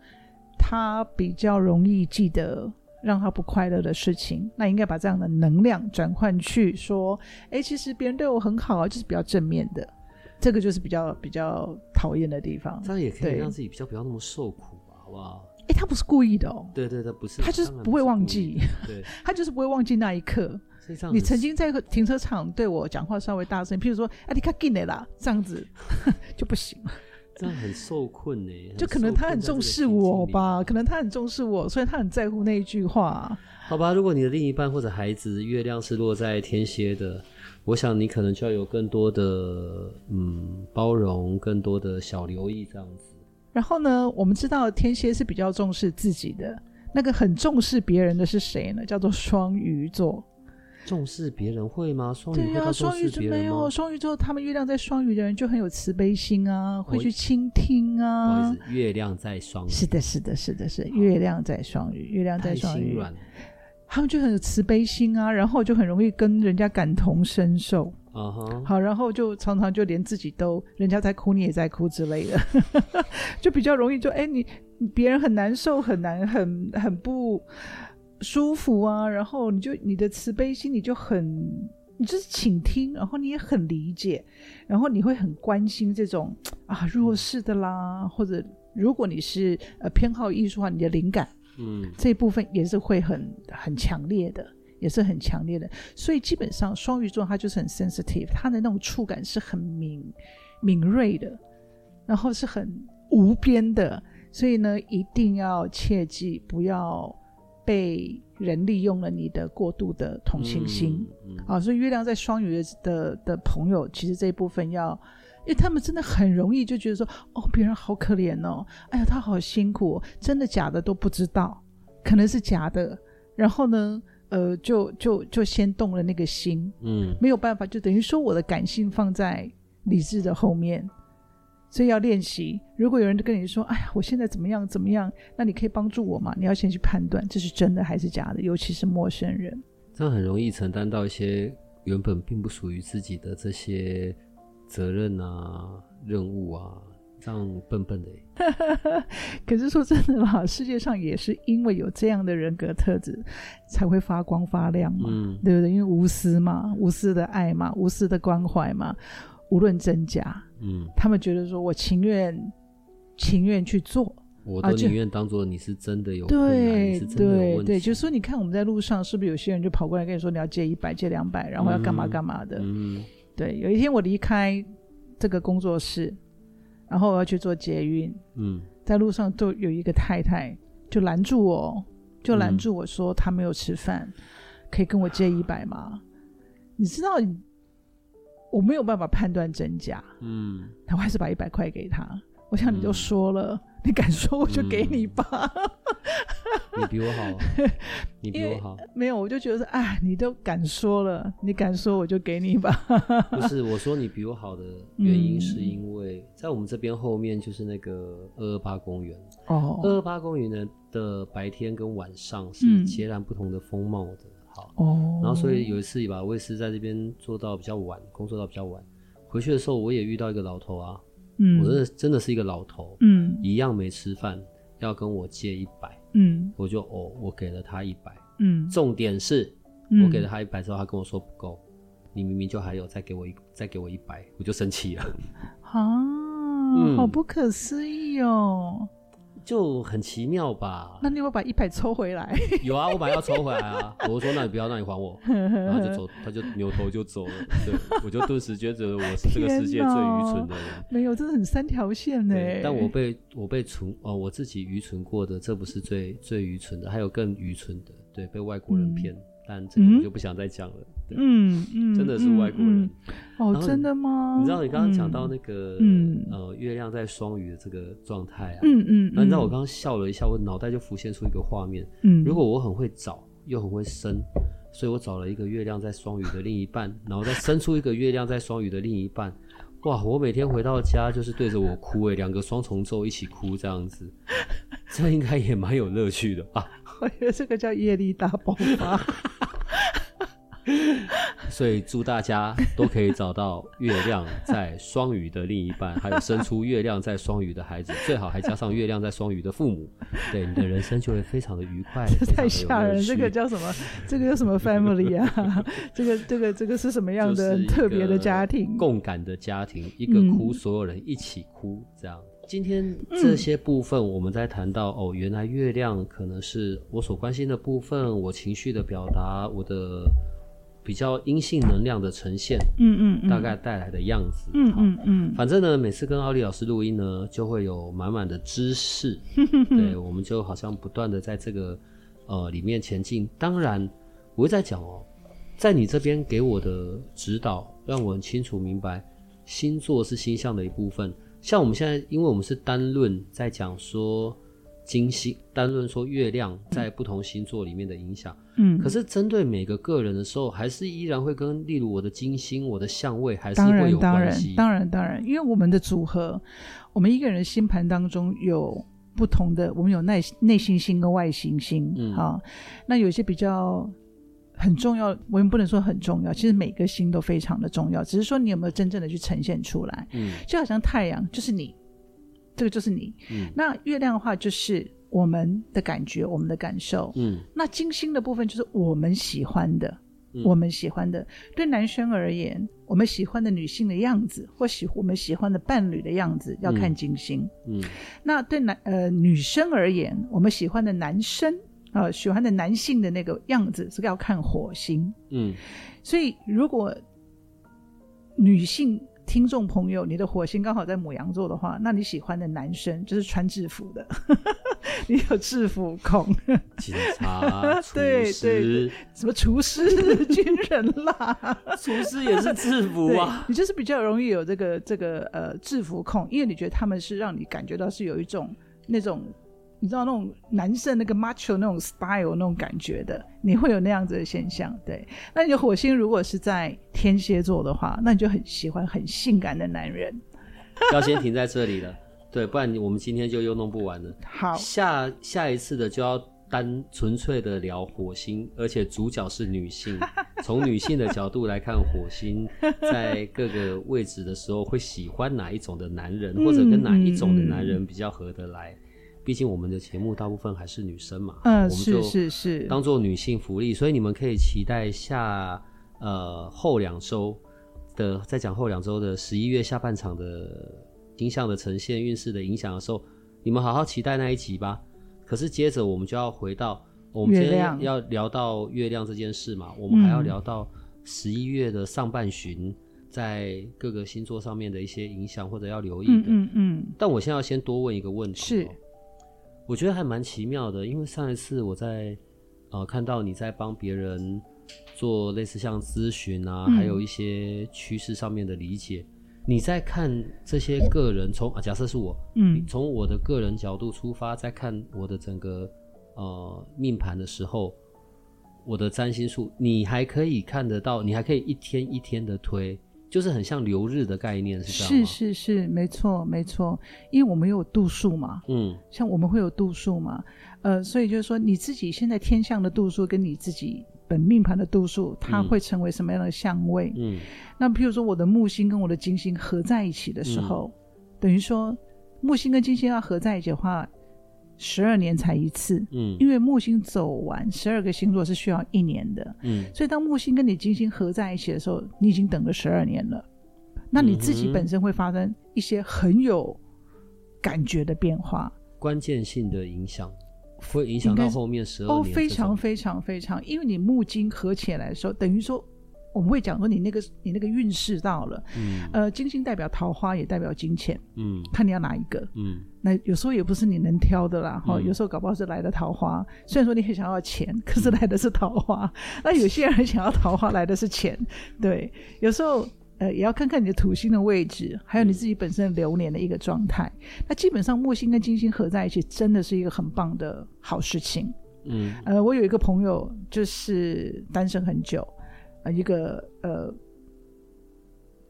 他比较容易记得让他不快乐的事情。那应该把这样的能量转换去说，哎，其实别人对我很好啊，就是比较正面的。这个就是比较比较讨厌的地方。这样也可以让自己比较不要那么受苦吧，好不好？哎，他不是故意的哦。对对对，不是，他就是不会忘记。对，*laughs* 他就是不会忘记那一刻。你曾经在停车场对我讲话稍微大声，譬如说“啊，你卡进来啦”这样子 *laughs* 就不行了。这样很受困呢，*laughs* 就可能他很重视我吧，可能他很重视我，所以他很在乎那一句话。好吧，如果你的另一半或者孩子月亮是落在天蝎的，我想你可能就要有更多的嗯包容，更多的小留意这样子。然后呢，我们知道天蝎是比较重视自己的，那个很重视别人的是谁呢？叫做双鱼座。重视别人会吗？双鱼会重视别人吗？对啊，双鱼座没有，双鱼座他们月亮在双鱼的人就很有慈悲心啊，会去倾听啊。不好意思，月亮在双鱼。是的，是的，是的，是月亮在双鱼，月亮在双鱼。他们就很有慈悲心啊，然后就很容易跟人家感同身受。啊哈。好，然后就常常就连自己都，人家在哭你也在哭之类的，*laughs* 就比较容易就哎你别人很难受，很难，很很不。舒服啊，然后你就你的慈悲心，你就很，你就是倾听，然后你也很理解，然后你会很关心这种啊弱势的啦，或者如果你是呃偏好艺术的话，你的灵感，嗯，这一部分也是会很很强烈的，也是很强烈的。所以基本上双鱼座他就是很 sensitive，他的那种触感是很敏敏锐的，然后是很无边的，所以呢一定要切记不要。被人利用了你的过度的同情心，嗯嗯、啊，所以月亮在双鱼的的的朋友，其实这一部分要，因为他们真的很容易就觉得说，哦，别人好可怜哦，哎呀，他好辛苦，真的假的都不知道，可能是假的，然后呢，呃，就就就先动了那个心，嗯，没有办法，就等于说我的感性放在理智的后面。所以要练习。如果有人跟你说：“哎呀，我现在怎么样怎么样？”那你可以帮助我吗？你要先去判断这是真的还是假的，尤其是陌生人。这样很容易承担到一些原本并不属于自己的这些责任啊、任务啊，这样笨笨的。*laughs* 可是说真的吧，世界上也是因为有这样的人格特质，才会发光发亮嘛，嗯、对不对？因为无私嘛，无私的爱嘛，无私的关怀嘛。无论真假，嗯，他们觉得说我情愿情愿去做，我都宁愿当做你是真的有困难，对是真的有问题。对对，就是说你看我们在路上是不是有些人就跑过来跟你说你要借一百借两百，然后要干嘛干嘛的？嗯，对。有一天我离开这个工作室，然后我要去做捷运，嗯，在路上就有一个太太就拦住我，就拦住我说她没有吃饭，嗯，可以跟我借一百吗？你知道？我没有办法判断真假，嗯，但我还是把一百块给他。我想你都说了，嗯、你敢说我就给你吧。嗯、你比我好，*laughs* 你比我好。没有，我就觉得哎，你都敢说了，你敢说我就给你吧。不是，我说你比我好的 *laughs* 原因是因为在我们这边后面就是那个二二八公园哦，二二八公园呢的白天跟晚上是截然不同的风貌的。嗯好。哦，然后所以有一次吧，我也是在这边做到比较晚，工作到比较晚，回去的时候我也遇到一个老头啊，嗯，我真的真的是一个老头，嗯，一样没吃饭，要跟我借一百，嗯，我就哦，我给了他一百，嗯，重点是，我给了他一百之后，他跟我说不够，你明明就还有，再给我一再给我一百，我就生气了，啊。嗯，好不可思议哦。就很奇妙吧？那你有没有把一百抽回来？*laughs* *laughs* 有啊，我把它要抽回来啊！我说那你不要，那你还我，*laughs* 然后就走，他就扭头就走了。对，我就顿时觉得我是这个世界最愚蠢的人。没有，这是很三条线呢。但我被我被蠢哦，我自己愚蠢过的，这不是最最愚蠢的，还有更愚蠢的。对，被外国人骗。嗯但这个我就不想再讲了。嗯嗯嗯，真的是外国人哦，真的吗？你知道你刚刚讲到那个呃月亮在双鱼的这个状态啊，嗯嗯，那你知道我刚刚笑了一下，我脑袋就浮现出一个画面。嗯，如果我很会找又很会生，所以我找了一个月亮在双鱼的另一半，然后再生出一个月亮在双鱼的另一半。哇，我每天回到家就是对着我哭诶，两个双重奏一起哭这样子，这应该也蛮有乐趣的吧？*laughs* 我觉得这个叫业力大爆发。*laughs* 所以祝大家都可以找到月亮在双鱼的另一半，还有生出月亮在双鱼的孩子，最好还加上月亮在双鱼的父母，对，你的人生就会非常的愉快。*laughs* 这太吓人，这个叫什么？这个叫什么 family 啊？这个这个这个是什么样的特别的家庭？共感的家庭，一个哭，所有人一起哭，这样。今天这些部分，我们在谈到、嗯、哦，原来月亮可能是我所关心的部分，我情绪的表达，我的。比较阴性能量的呈现，嗯嗯，嗯，大概带来的样子，嗯嗯嗯，反正呢，每次跟奥利老师录音呢，就会有满满的知识，*laughs* 对，我们就好像不断的在这个呃里面前进。当然，我会在讲哦，在你这边给我的指导，让我很清楚明白，星座是星象的一部分。像我们现在，因为我们是单论在讲说。金星单论说月亮在不同星座里面的影响，嗯，可是针对每个个人的时候，还是依然会跟，例如我的金星、我的相位，还是会有关系。当然，当然，当然，因为我们的组合，我们一个人星盘当中有不同的，我们有内内行星跟外行星，嗯，好，那有些比较很重要，我们不能说很重要，其实每个星都非常的重要，只是说你有没有真正的去呈现出来，嗯，就好像太阳就是你。这个就是你，嗯，那月亮的话就是我们的感觉，我们的感受，嗯，那金星的部分就是我们喜欢的，嗯，我们喜欢的。对男生而言，我们喜欢的女性的样子，或喜我们喜欢的伴侣的样子，要看金星，嗯。嗯，那对男呃女生而言，我们喜欢的男生啊，呃，喜欢的男性的那个样子，是要看火星，嗯。所以如果女性。听众朋友，你的火星刚好在母羊座的话，那你喜欢的男生就是穿制服的，*laughs* 你有制服控，警察、*laughs* 对对，什么厨师、军人啦，*laughs* 厨师也是制服啊。你就是比较容易有这个这个呃制服控，因为你觉得他们是让你感觉到是有一种那种。你知道那种男生那个 macho 那种 style 那种感觉的，你会有那样子的现象。对，那你的火星如果是在天蝎座的话，那你就很喜欢很性感的男人。*laughs* 要先停在这里了，对，不然我们今天就又弄不完了。好，下下一次的就要单纯粹的聊火星，而且主角是女性，*laughs* 从女性的角度来看火星在各个位置的时候会喜欢哪一种的男人，*laughs* 或者跟哪一种的男人比较合得来。毕竟我们的节目大部分还是女生嘛，嗯，我们就是是当做女性福利，所以你们可以期待下呃后两周的，在讲后两周的十一月下半场的星象的呈现、运势的影响的时候，你们好好期待那一集吧。可是接着我们就要回到我们今天要聊到月亮这件事嘛，我们还要聊到十一月的上半旬在各个星座上面的一些影响或者要留意的，嗯嗯。但我现在要先多问一个问题，是。我觉得还蛮奇妙的，因为上一次我在呃看到你在帮别人做类似像咨询啊、嗯，还有一些趋势上面的理解。你在看这些个人从啊，假设是我，嗯，从我的个人角度出发，在看我的整个呃命盘的时候，我的占星术，你还可以看得到，你还可以一天一天的推。就是很像流日的概念，是这样吗？是是是，没错没错，因为我们有度数嘛，嗯，像我们会有度数嘛，呃，所以就是说你自己现在天象的度数跟你自己本命盘的度数，它会成为什么样的相位？嗯，那譬如说我的木星跟我的金星合在一起的时候，嗯、等于说木星跟金星要合在一起的话。十二年才一次，嗯，因为木星走完十二个星座是需要一年的，嗯，所以当木星跟你金星合在一起的时候，你已经等了十二年了。那你自己本身会发生一些很有感觉的变化，关键性的影响会影响到后面十二年。哦，非常非常非常，因为你木金合起来的时候，等于说。我们会讲说，你那个你那个运势到了，嗯，呃，金星代表桃花，也代表金钱，嗯，看你要哪一个，嗯，那有时候也不是你能挑的啦，哈、嗯，有时候搞不好是来的桃花，虽然说你很想要钱，可是来的是桃花，嗯、那有些人想要桃花，来的是钱，对，有时候呃也要看看你的土星的位置，还有你自己本身流年的一个状态，嗯、那基本上木星跟金星合在一起，真的是一个很棒的好事情，嗯，呃，我有一个朋友就是单身很久。呃，一个呃，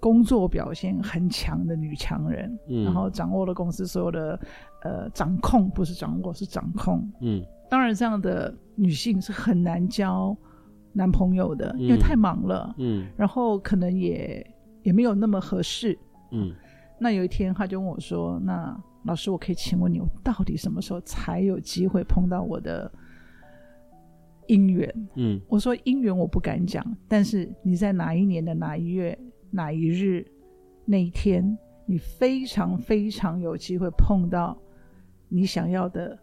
工作表现很强的女强人，嗯，然后掌握了公司所有的呃掌控，不是掌握，是掌控，嗯，当然这样的女性是很难交男朋友的，因为太忙了，嗯，然后可能也也没有那么合适，嗯，那有一天他就问我说：“那老师，我可以请问你，我到底什么时候才有机会碰到我的？”姻缘，嗯，我说姻缘我不敢讲，但是你在哪一年的哪一月哪一日那一天，你非常非常有机会碰到你想要的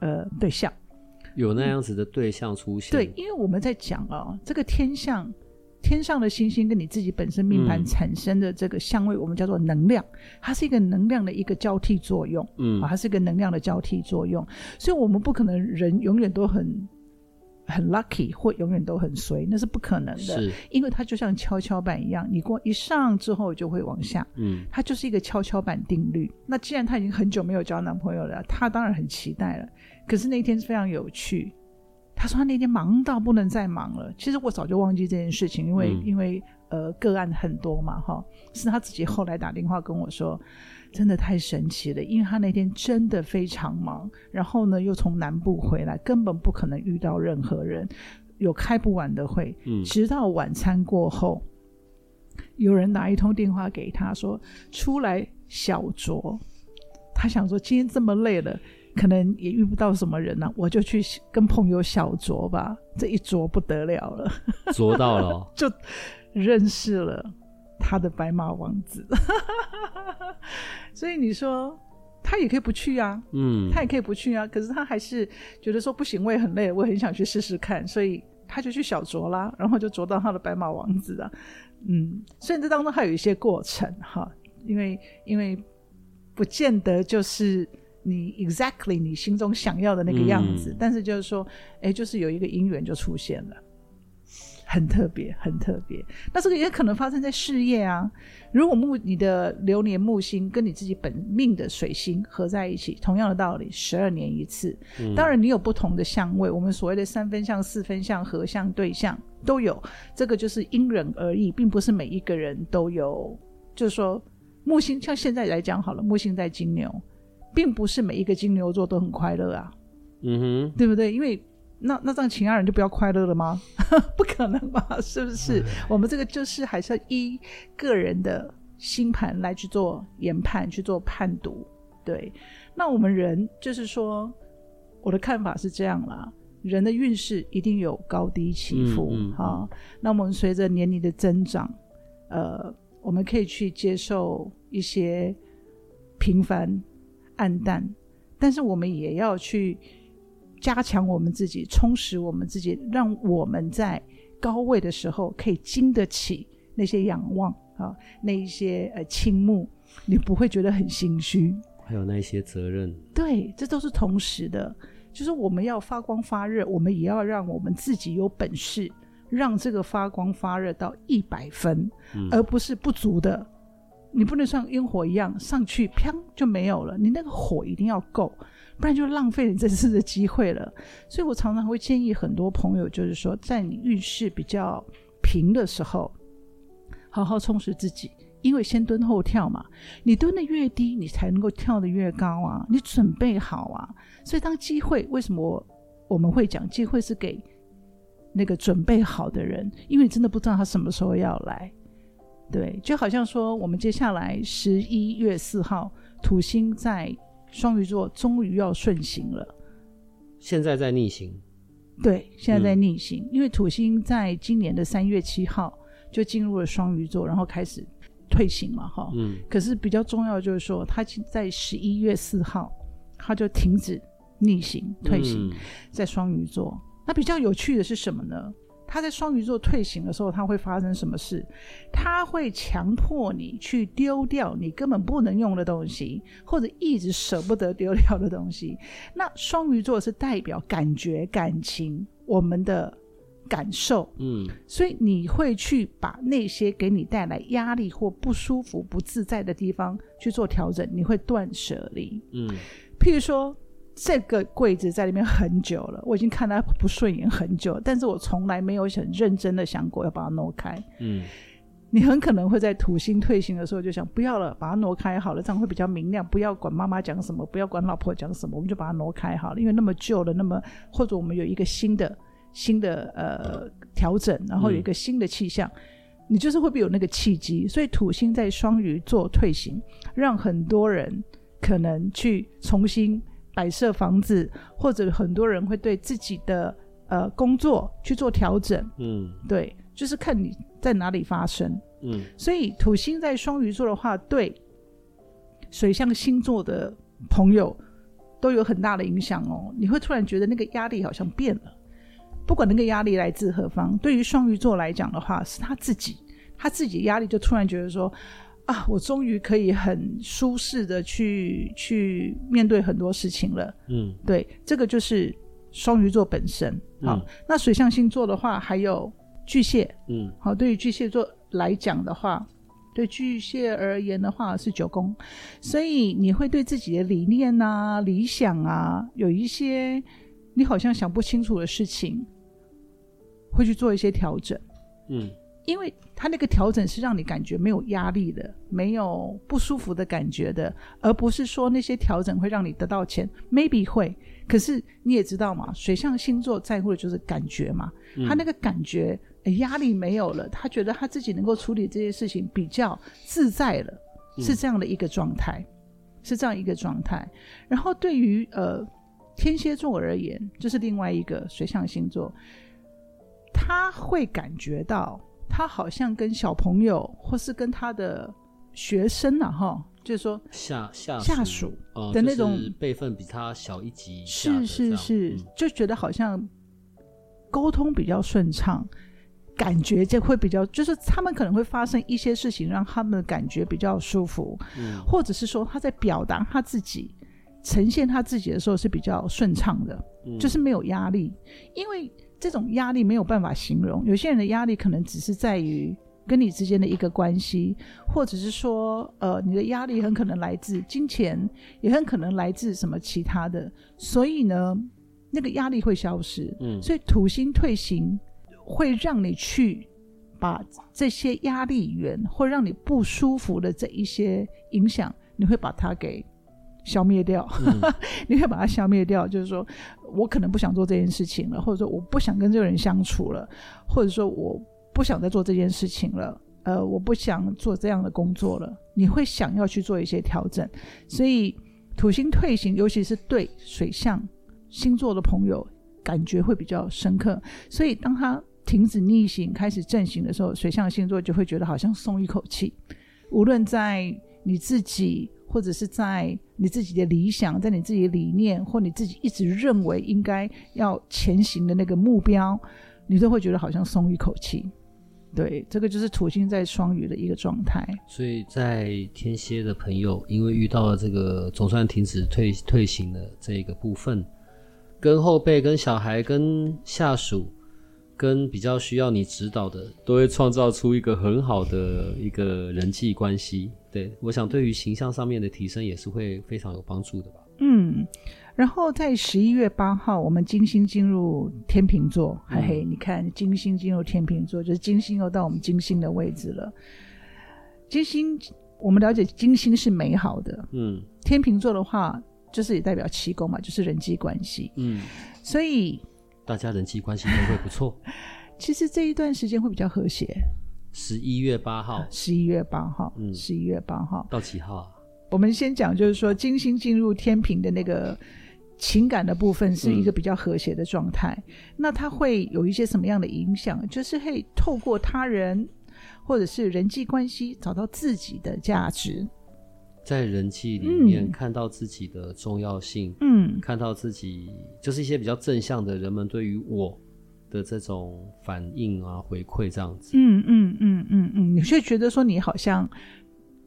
呃对象，有那样子的对象出现。对，因为我们在讲哦，这个天象，天上的星星跟你自己本身命盘产生的这个相位，我们叫做能量，它是一个能量的一个交替作用，嗯，啊，它是一个能量的交替作用，所以我们不可能人永远都很。很 lucky 或永远都很衰，那是不可能的，因为它就像跷跷板一样，你过一上之后就会往下，嗯，它就是一个跷跷板定律。那既然他已经很久没有交男朋友了，他当然很期待了。可是那天是非常有趣，他说他那天忙到不能再忙了。其实我早就忘记这件事情，因为、嗯、因为呃个案很多嘛，哈，是他自己后来打电话跟我说。真的太神奇了，因为他那天真的非常忙，然后呢又从南部回来，根本不可能遇到任何人，有开不完的会，嗯，直到晚餐过后，有人打一通电话给他说出来小酌，他想说今天这么累了，可能也遇不到什么人呢，啊，我就去跟朋友小酌吧，这一酌不得了了，*laughs* 酌到了，哦，*laughs* 就认识了。他的白马王子，所以你说他也可以不去啊，嗯，他也可以不去啊，可是他还是觉得说不行，我也很累，我也很想去试试看，所以他就去小酌啦，然后就酌到他的白马王子啊，嗯，所以这当中还有一些过程哈，因为因为不见得就是你 exactly 你心中想要的那个样子，嗯，但是就是说，哎，就是有一个姻缘就出现了。很特别，很特别。那这个也可能发生在事业啊。如果木你的流年木星跟你自己本命的水星合在一起，同样的道理，十二年一次。嗯。当然，你有不同的相位，我们所谓的三分相、四分相、合相、对相都有。这个就是因人而异，并不是每一个人都有。就是说，木星像现在来讲好了，木星在金牛，并不是每一个金牛座都很快乐啊。嗯哼，对不对？因为那那这样，其他人就不要快乐了吗？*laughs* 不可能吧？是不是？我们这个就是还是要依个人的星盘来去做研判，去做判读。对，那我们人就是说，我的看法是这样啦。人的运势一定有高低起伏，哈。那我们随着年龄的增长，呃，我们可以去接受一些平凡、暗淡，但是我们也要去。加强我们自己，充实我们自己，让我们在高位的时候可以经得起那些仰望啊，那一些呃倾慕，你不会觉得很心虚。还有那些责任，对，这都是同时的。就是我们要发光发热，我们也要让我们自己有本事，让这个发光发热到一百分，嗯，而不是不足的。你不能像烟火一样上去，砰就没有了。你那个火一定要够。不然就浪费你这次的机会了，所以我常常会建议很多朋友，就是说，在你运势比较平的时候，好好充实自己，因为先蹲后跳嘛，你蹲得越低，你才能够跳得越高啊，你准备好啊。所以当机会，为什么，我们会讲机会是给那个准备好的人？因为你真的不知道他什么时候要来。对，就好像说，我们接下来十一月四号，土星在。双鱼座终于要顺行了，现在在逆行。对，现在在逆行，嗯、因为土星在今年的三月七号就进入了双鱼座，然后开始退行嘛，哈，嗯，可是比较重要就是说，它在十一月四号它就停止逆行退行，在双鱼座。嗯、那比较有趣的是什么呢？他在双鱼座退行的时候，他会发生什么事？他会强迫你去丢掉你根本不能用的东西，或者一直舍不得丢掉的东西。那双鱼座是代表感觉、感情，我们的感受，嗯，所以你会去把那些给你带来压力或不舒服、不自在的地方去做调整，你会断舍离，嗯，譬如说。这个柜子在里面很久了，我已经看它不顺眼很久了，但是我从来没有很认真的想过要把它挪开。嗯，你很可能会在土星退行的时候就想不要了，把它挪开好了，这样会比较明亮。不要管妈妈讲什么，不要管老婆讲什么，我们就把它挪开好了。因为那么旧了，那么或者我们有一个新的新的呃调整，然后有一个新的气象，嗯、你就是会不会有那个契机？所以土星在双鱼座退行，让很多人可能去重新。摆设房子，或者很多人会对自己的呃工作去做调整，嗯，对，就是看你在哪里发生，嗯，所以土星在双鱼座的话，对水象星座的朋友都有很大的影响哦。你会突然觉得那个压力好像变了，不管那个压力来自何方，对于双鱼座来讲的话，是他自己，他自己压力就突然觉得说。啊，我终于可以很舒适的去去面对很多事情了。嗯，对，这个就是双鱼座本身。好，嗯、那水象星座的话，还有巨蟹。嗯，好，对于巨蟹座来讲的话，对巨蟹而言的话是九宫，所以你会对自己的理念啊、理想啊，有一些你好像想不清楚的事情，会去做一些调整。嗯。因为他那个调整是让你感觉没有压力的，没有不舒服的感觉的，而不是说那些调整会让你得到钱，maybe 会。可是你也知道嘛，水象星座在乎的就是感觉嘛，嗯、他那个感觉压力没有了，他觉得他自己能够处理这些事情比较自在了，是这样的一个状态，嗯、是这样一个状态。然后对于呃天蝎座而言，就是另外一个水象星座，他会感觉到。他好像跟小朋友，或是跟他的学生啊，哈，就是说下下下属的那种辈分比他小一级，是是是，嗯、就觉得好像沟通比较顺畅，感觉就会比较，就是他们可能会发生一些事情，让他们的感觉比较舒服，嗯、或者是说他在表达他自己、呈现他自己的时候是比较顺畅的，嗯、就是没有压力，因为。这种压力没有办法形容，有些人的压力可能只是在于跟你之间的一个关系，或者是说，呃，你的压力很可能来自金钱，也很可能来自什么其他的，所以呢，那个压力会消失。嗯，所以土星退行会让你去把这些压力源或让你不舒服的这一些影响，你会把它给。消灭掉，嗯、*laughs* 你会把它消灭掉。就是说，我可能不想做这件事情了，或者说我不想跟这个人相处了，或者说我不想再做这件事情了。呃，我不想做这样的工作了。你会想要去做一些调整，所以土星退行，尤其是对水象星座的朋友，感觉会比较深刻。所以当他停止逆行，开始正行的时候，水象星座就会觉得好像松一口气。无论在你自己。或者是在你自己的理想，在你自己的理念，或你自己一直认为应该要前行的那个目标，你都会觉得好像松一口气。对，这个就是土星在双鱼的一个状态。所以在天蝎的朋友，因为遇到了这个总算停止退退行的这个部分，跟后辈、跟小孩、跟下属。跟比较需要你指导的，都会创造出一个很好的一个人际关系。对，我想对于形象上面的提升也是会非常有帮助的吧。嗯，然后在十一月八号，我们金星进入天秤座，嘿嘿，你看金星进入天秤座，就是金星又到我们金星的位置了。金星，我们了解金星是美好的，嗯，天秤座的话，就是也代表七宫嘛，就是人际关系，嗯，所以。大家人际关系都会不错。*laughs* 其实这一段时间会比较和谐。十一月八号，十一月八号，嗯，十一月八号。到几号？啊？我们先讲，就是说金星进入天平的那个情感的部分是一个比较和谐的状态。嗯、那它会有一些什么样的影响？就是会透过他人，或者是人际关系找到自己的价值，在人际里面看到自己的重要性，嗯，看到自己就是一些比较正向的人们对于我的这种反应啊、回馈这样子，嗯嗯嗯嗯嗯，你会觉得说你好像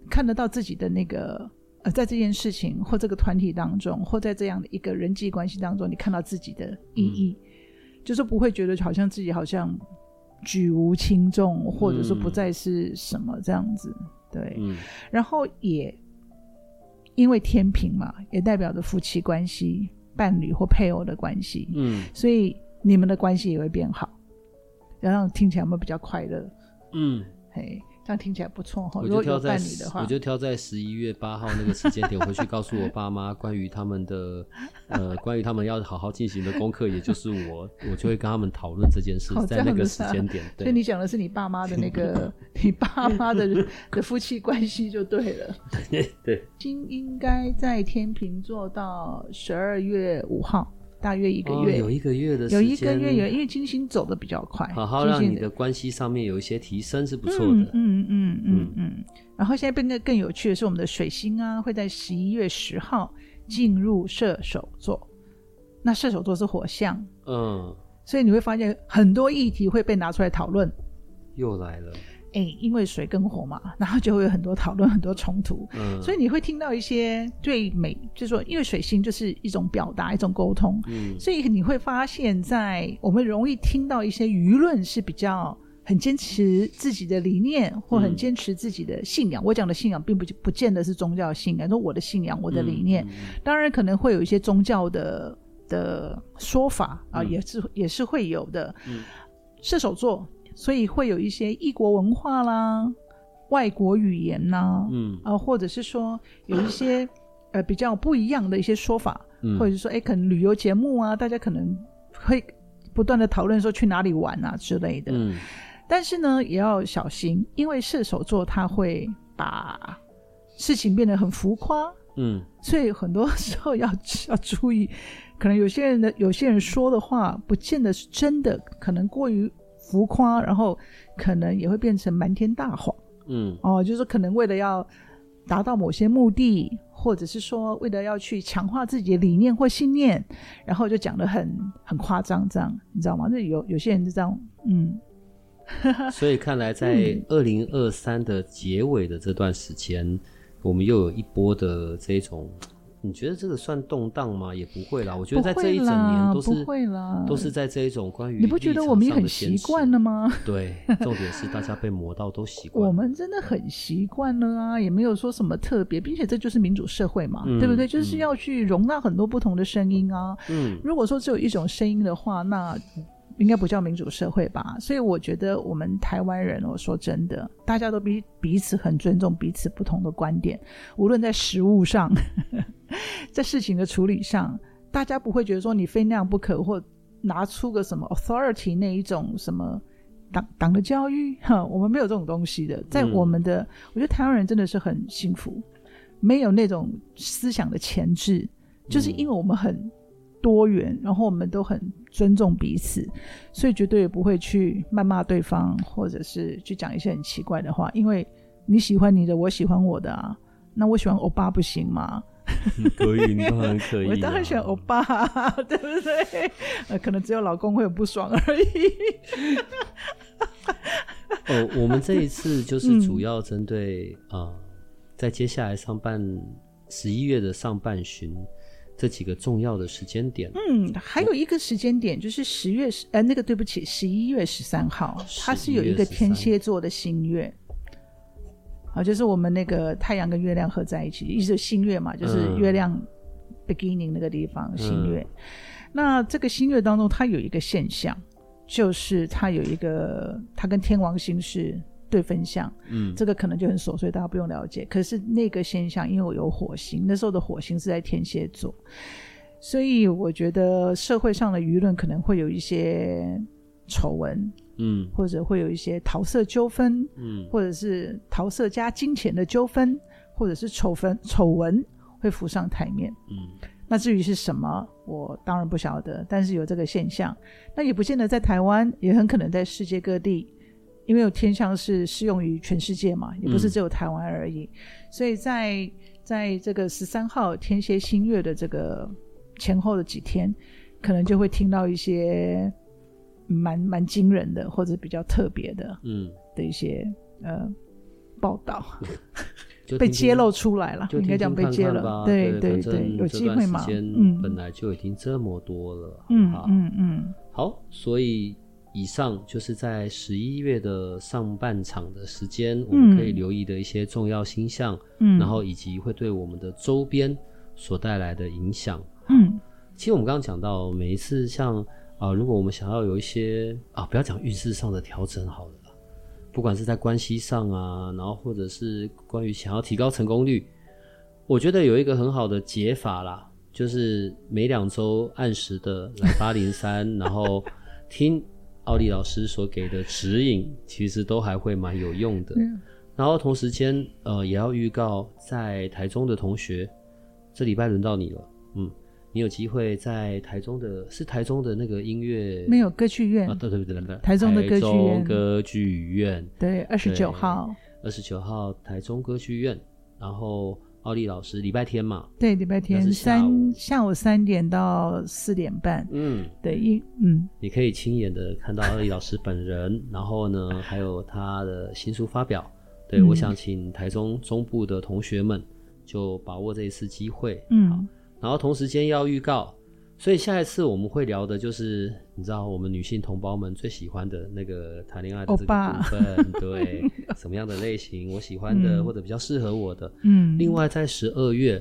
看得到自己的那个。呃，在这件事情或这个团体当中，或在这样的一个人际关系当中，你看到自己的意义，嗯、就是不会觉得好像自己好像举无轻重，或者说不再是什么这样子。嗯、对，嗯、然后也因为天平嘛，也代表着夫妻关系、伴侣或配偶的关系。嗯，所以你们的关系也会变好，然后听起来有没有比较快乐？嗯，嘿。这样听起来不错哈。我就挑在，我就挑在十一月八号那个时间点回去告诉我爸妈关于他们的呃，关于他们要好好进行的功课，也就是我，*laughs* 我就会跟他们讨论这件事，在那个时间点。对，所以你讲的是你爸妈的那个，*laughs* 你爸妈的的夫妻关系就对了。*laughs* 对，金应该在天平座到十二月五号。大约一个月，哦，有一个月的时间，有一个月有，因为金星走的比较快，好好让你的关系上面有一些提升是不错的。嗯嗯嗯嗯嗯。然后现在变得更有趣的是，我们的水星啊会在十一月十号进入射手座，那射手座是火象，嗯，所以你会发现很多议题会被拿出来讨论。又来了。哎，因为水跟火嘛，然后就会有很多讨论，很多冲突。嗯，所以你会听到一些对美，就是说，因为水星就是一种表达，一种沟通。嗯，所以你会发现，在我们容易听到一些舆论是比较很坚持自己的理念，或很坚持自己的信仰。嗯，我讲的信仰，并不不见得是宗教信仰，说我的信仰，我的理念。嗯，当然可能会有一些宗教的的说法啊，也是也是会有的。嗯，射手座。所以会有一些异国文化啦、外国语言呐，嗯啊，或者是说有一些呃比较不一样的一些说法，嗯、或者是说哎，可能旅游节目啊，大家可能会不断的讨论说去哪里玩啊之类的。嗯，但是呢，也要小心，因为射手座他会把事情变得很浮夸，嗯，所以很多时候要 *laughs* 要注意，可能有些人的有些人说的话不见得是真的，可能过于。浮夸，然后可能也会变成瞒天大谎。嗯，哦，就是可能为了要达到某些目的，或者是说为了要去强化自己的理念或信念，然后就讲得很很夸张，这样你知道吗？那有有些人就这样，嗯。*laughs* *laughs* 所以看来，在二零二三的结尾的这段时间，嗯、我们又有一波的这种。你觉得这个算动荡吗？也不会啦。我觉得在这一整年都是不会啦，都是在这一种关于你不觉得我们也很习惯了吗？*laughs* 对，重点是大家被磨到都习惯。我们真的很习惯了啊，也没有说什么特别，并且这就是民主社会嘛，嗯、对不对？就是要去容纳很多不同的声音啊。嗯，如果说只有一种声音的话，那。应该不叫民主社会吧？所以我觉得我们台湾人，我说真的，大家都彼彼此很尊重彼此不同的观点，无论在食物上，*laughs* 在事情的处理上，大家不会觉得说你非那样不可，或拿出个什么 authority 那一种什么党党的教育哈，我们没有这种东西的。在我们的，嗯、我觉得台湾人真的是很幸福，没有那种思想的钳制，就是因为我们很。多元，然后我们都很尊重彼此，所以绝对也不会去谩骂对方，或者是去讲一些很奇怪的话。因为你喜欢你的，我喜欢我的啊，那我喜欢欧巴不行吗？*laughs* 可以，你当然可以。我当然喜欢欧巴，*laughs* 对不对？呃，可能只有老公会有不爽而已。哦，我们这一次就是主要针对啊、嗯呃，在接下来上半十一月的上半旬。这几个重要的时间点，嗯，还有一个时间点就是十月十，呃，那个对不起，十一月十三号，它是有一个天蝎座的新月，好，就是我们那个太阳跟月亮合在一起，一直新月嘛，就是月亮 beginning 那个地方、嗯、新月。那这个新月当中，它有一个现象，就是它有一个，它跟天王星是。对分相，嗯，这个可能就很琐碎，大家不用了解。可是那个现象，因为我有火星，那时候的火星是在天蝎座，所以我觉得社会上的舆论可能会有一些丑闻，嗯，或者会有一些桃色纠纷，嗯，或者是桃色加金钱的纠纷，或者是丑闻丑闻会浮上台面，嗯，那至于是什么，我当然不晓得，但是有这个现象，那也不见得在台湾，也很可能在世界各地。因为有天象是适用于全世界嘛，也不是只有台湾而已，嗯、所以在在这个十三号天蝎新月的这个前后的几天，可能就会听到一些蛮蛮惊人的或者比较特别的，嗯，的一些呃报道，*laughs* 被揭露出来了，应该讲被揭露，对对对，有机会嘛？嗯，本来就已经这么多了，嗯嗯嗯，好，所以。以上就是在十一月的上半场的时间，我们可以留意的一些重要星象，嗯，然后以及会对我们的周边所带来的影响。嗯，其实我们刚刚讲到，每一次像啊、呃，如果我们想要有一些啊，不要讲运势上的调整好了，不管是在关系上啊，然后或者是关于想要提高成功率，我觉得有一个很好的解法啦，就是每两周按时的来八零三，*laughs* 然后听。奥利老师所给的指引，其实都还会蛮有用的。嗯、然后同时间，呃，也要预告在台中的同学，这礼拜轮到你了。嗯，你有机会在台中的，是台中的那个音乐没有歌剧院啊？对对对对对，台中的歌剧院。歌剧院对，二十九号，二十九号台中歌剧院，然后。奥利老师，礼拜天嘛？对，礼拜天三下午三点到四点半。嗯，对，一嗯，你可以亲眼的看到奥利老师本人，然后呢，还有他的新书发表。对，嗯、我想请台中中部的同学们就把握这一次机会。嗯，好，然后同时间要预告。所以下一次我们会聊的就是，你知道我们女性同胞们最喜欢的那个谈恋爱的这个部分，对，什么样的类型我喜欢的、嗯、或者比较适合我的。嗯，另外在十二月，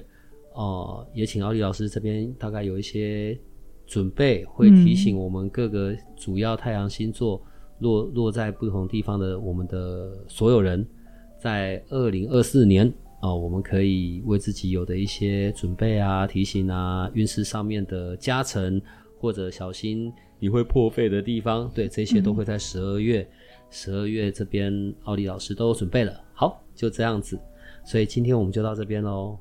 哦、呃，也请奥利老师这边大概有一些准备，会提醒我们各个主要太阳星座落落在不同地方的我们的所有人，在二零二四年。哦，我们可以为自己有的一些准备啊、提醒啊、运势上面的加成，或者小心你会破费的地方，对，这些都会在十二月。十二、嗯、月这边，奥利老师都有准备了。好，就这样子，所以今天我们就到这边喽。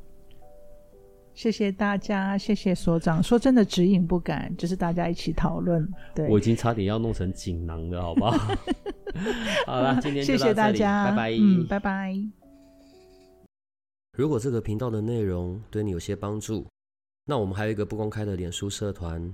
谢谢大家，谢谢所长。说真的，指引不敢，就是大家一起讨论。对，我已经差点要弄成锦囊了，好不好？*laughs* 好了，今天就到这里，谢谢大家，拜拜，嗯，拜拜。如果这个频道的内容对你有些帮助，那我们还有一个不公开的脸书社团，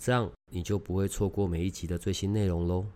这样你就不会错过每一集的最新内容喽。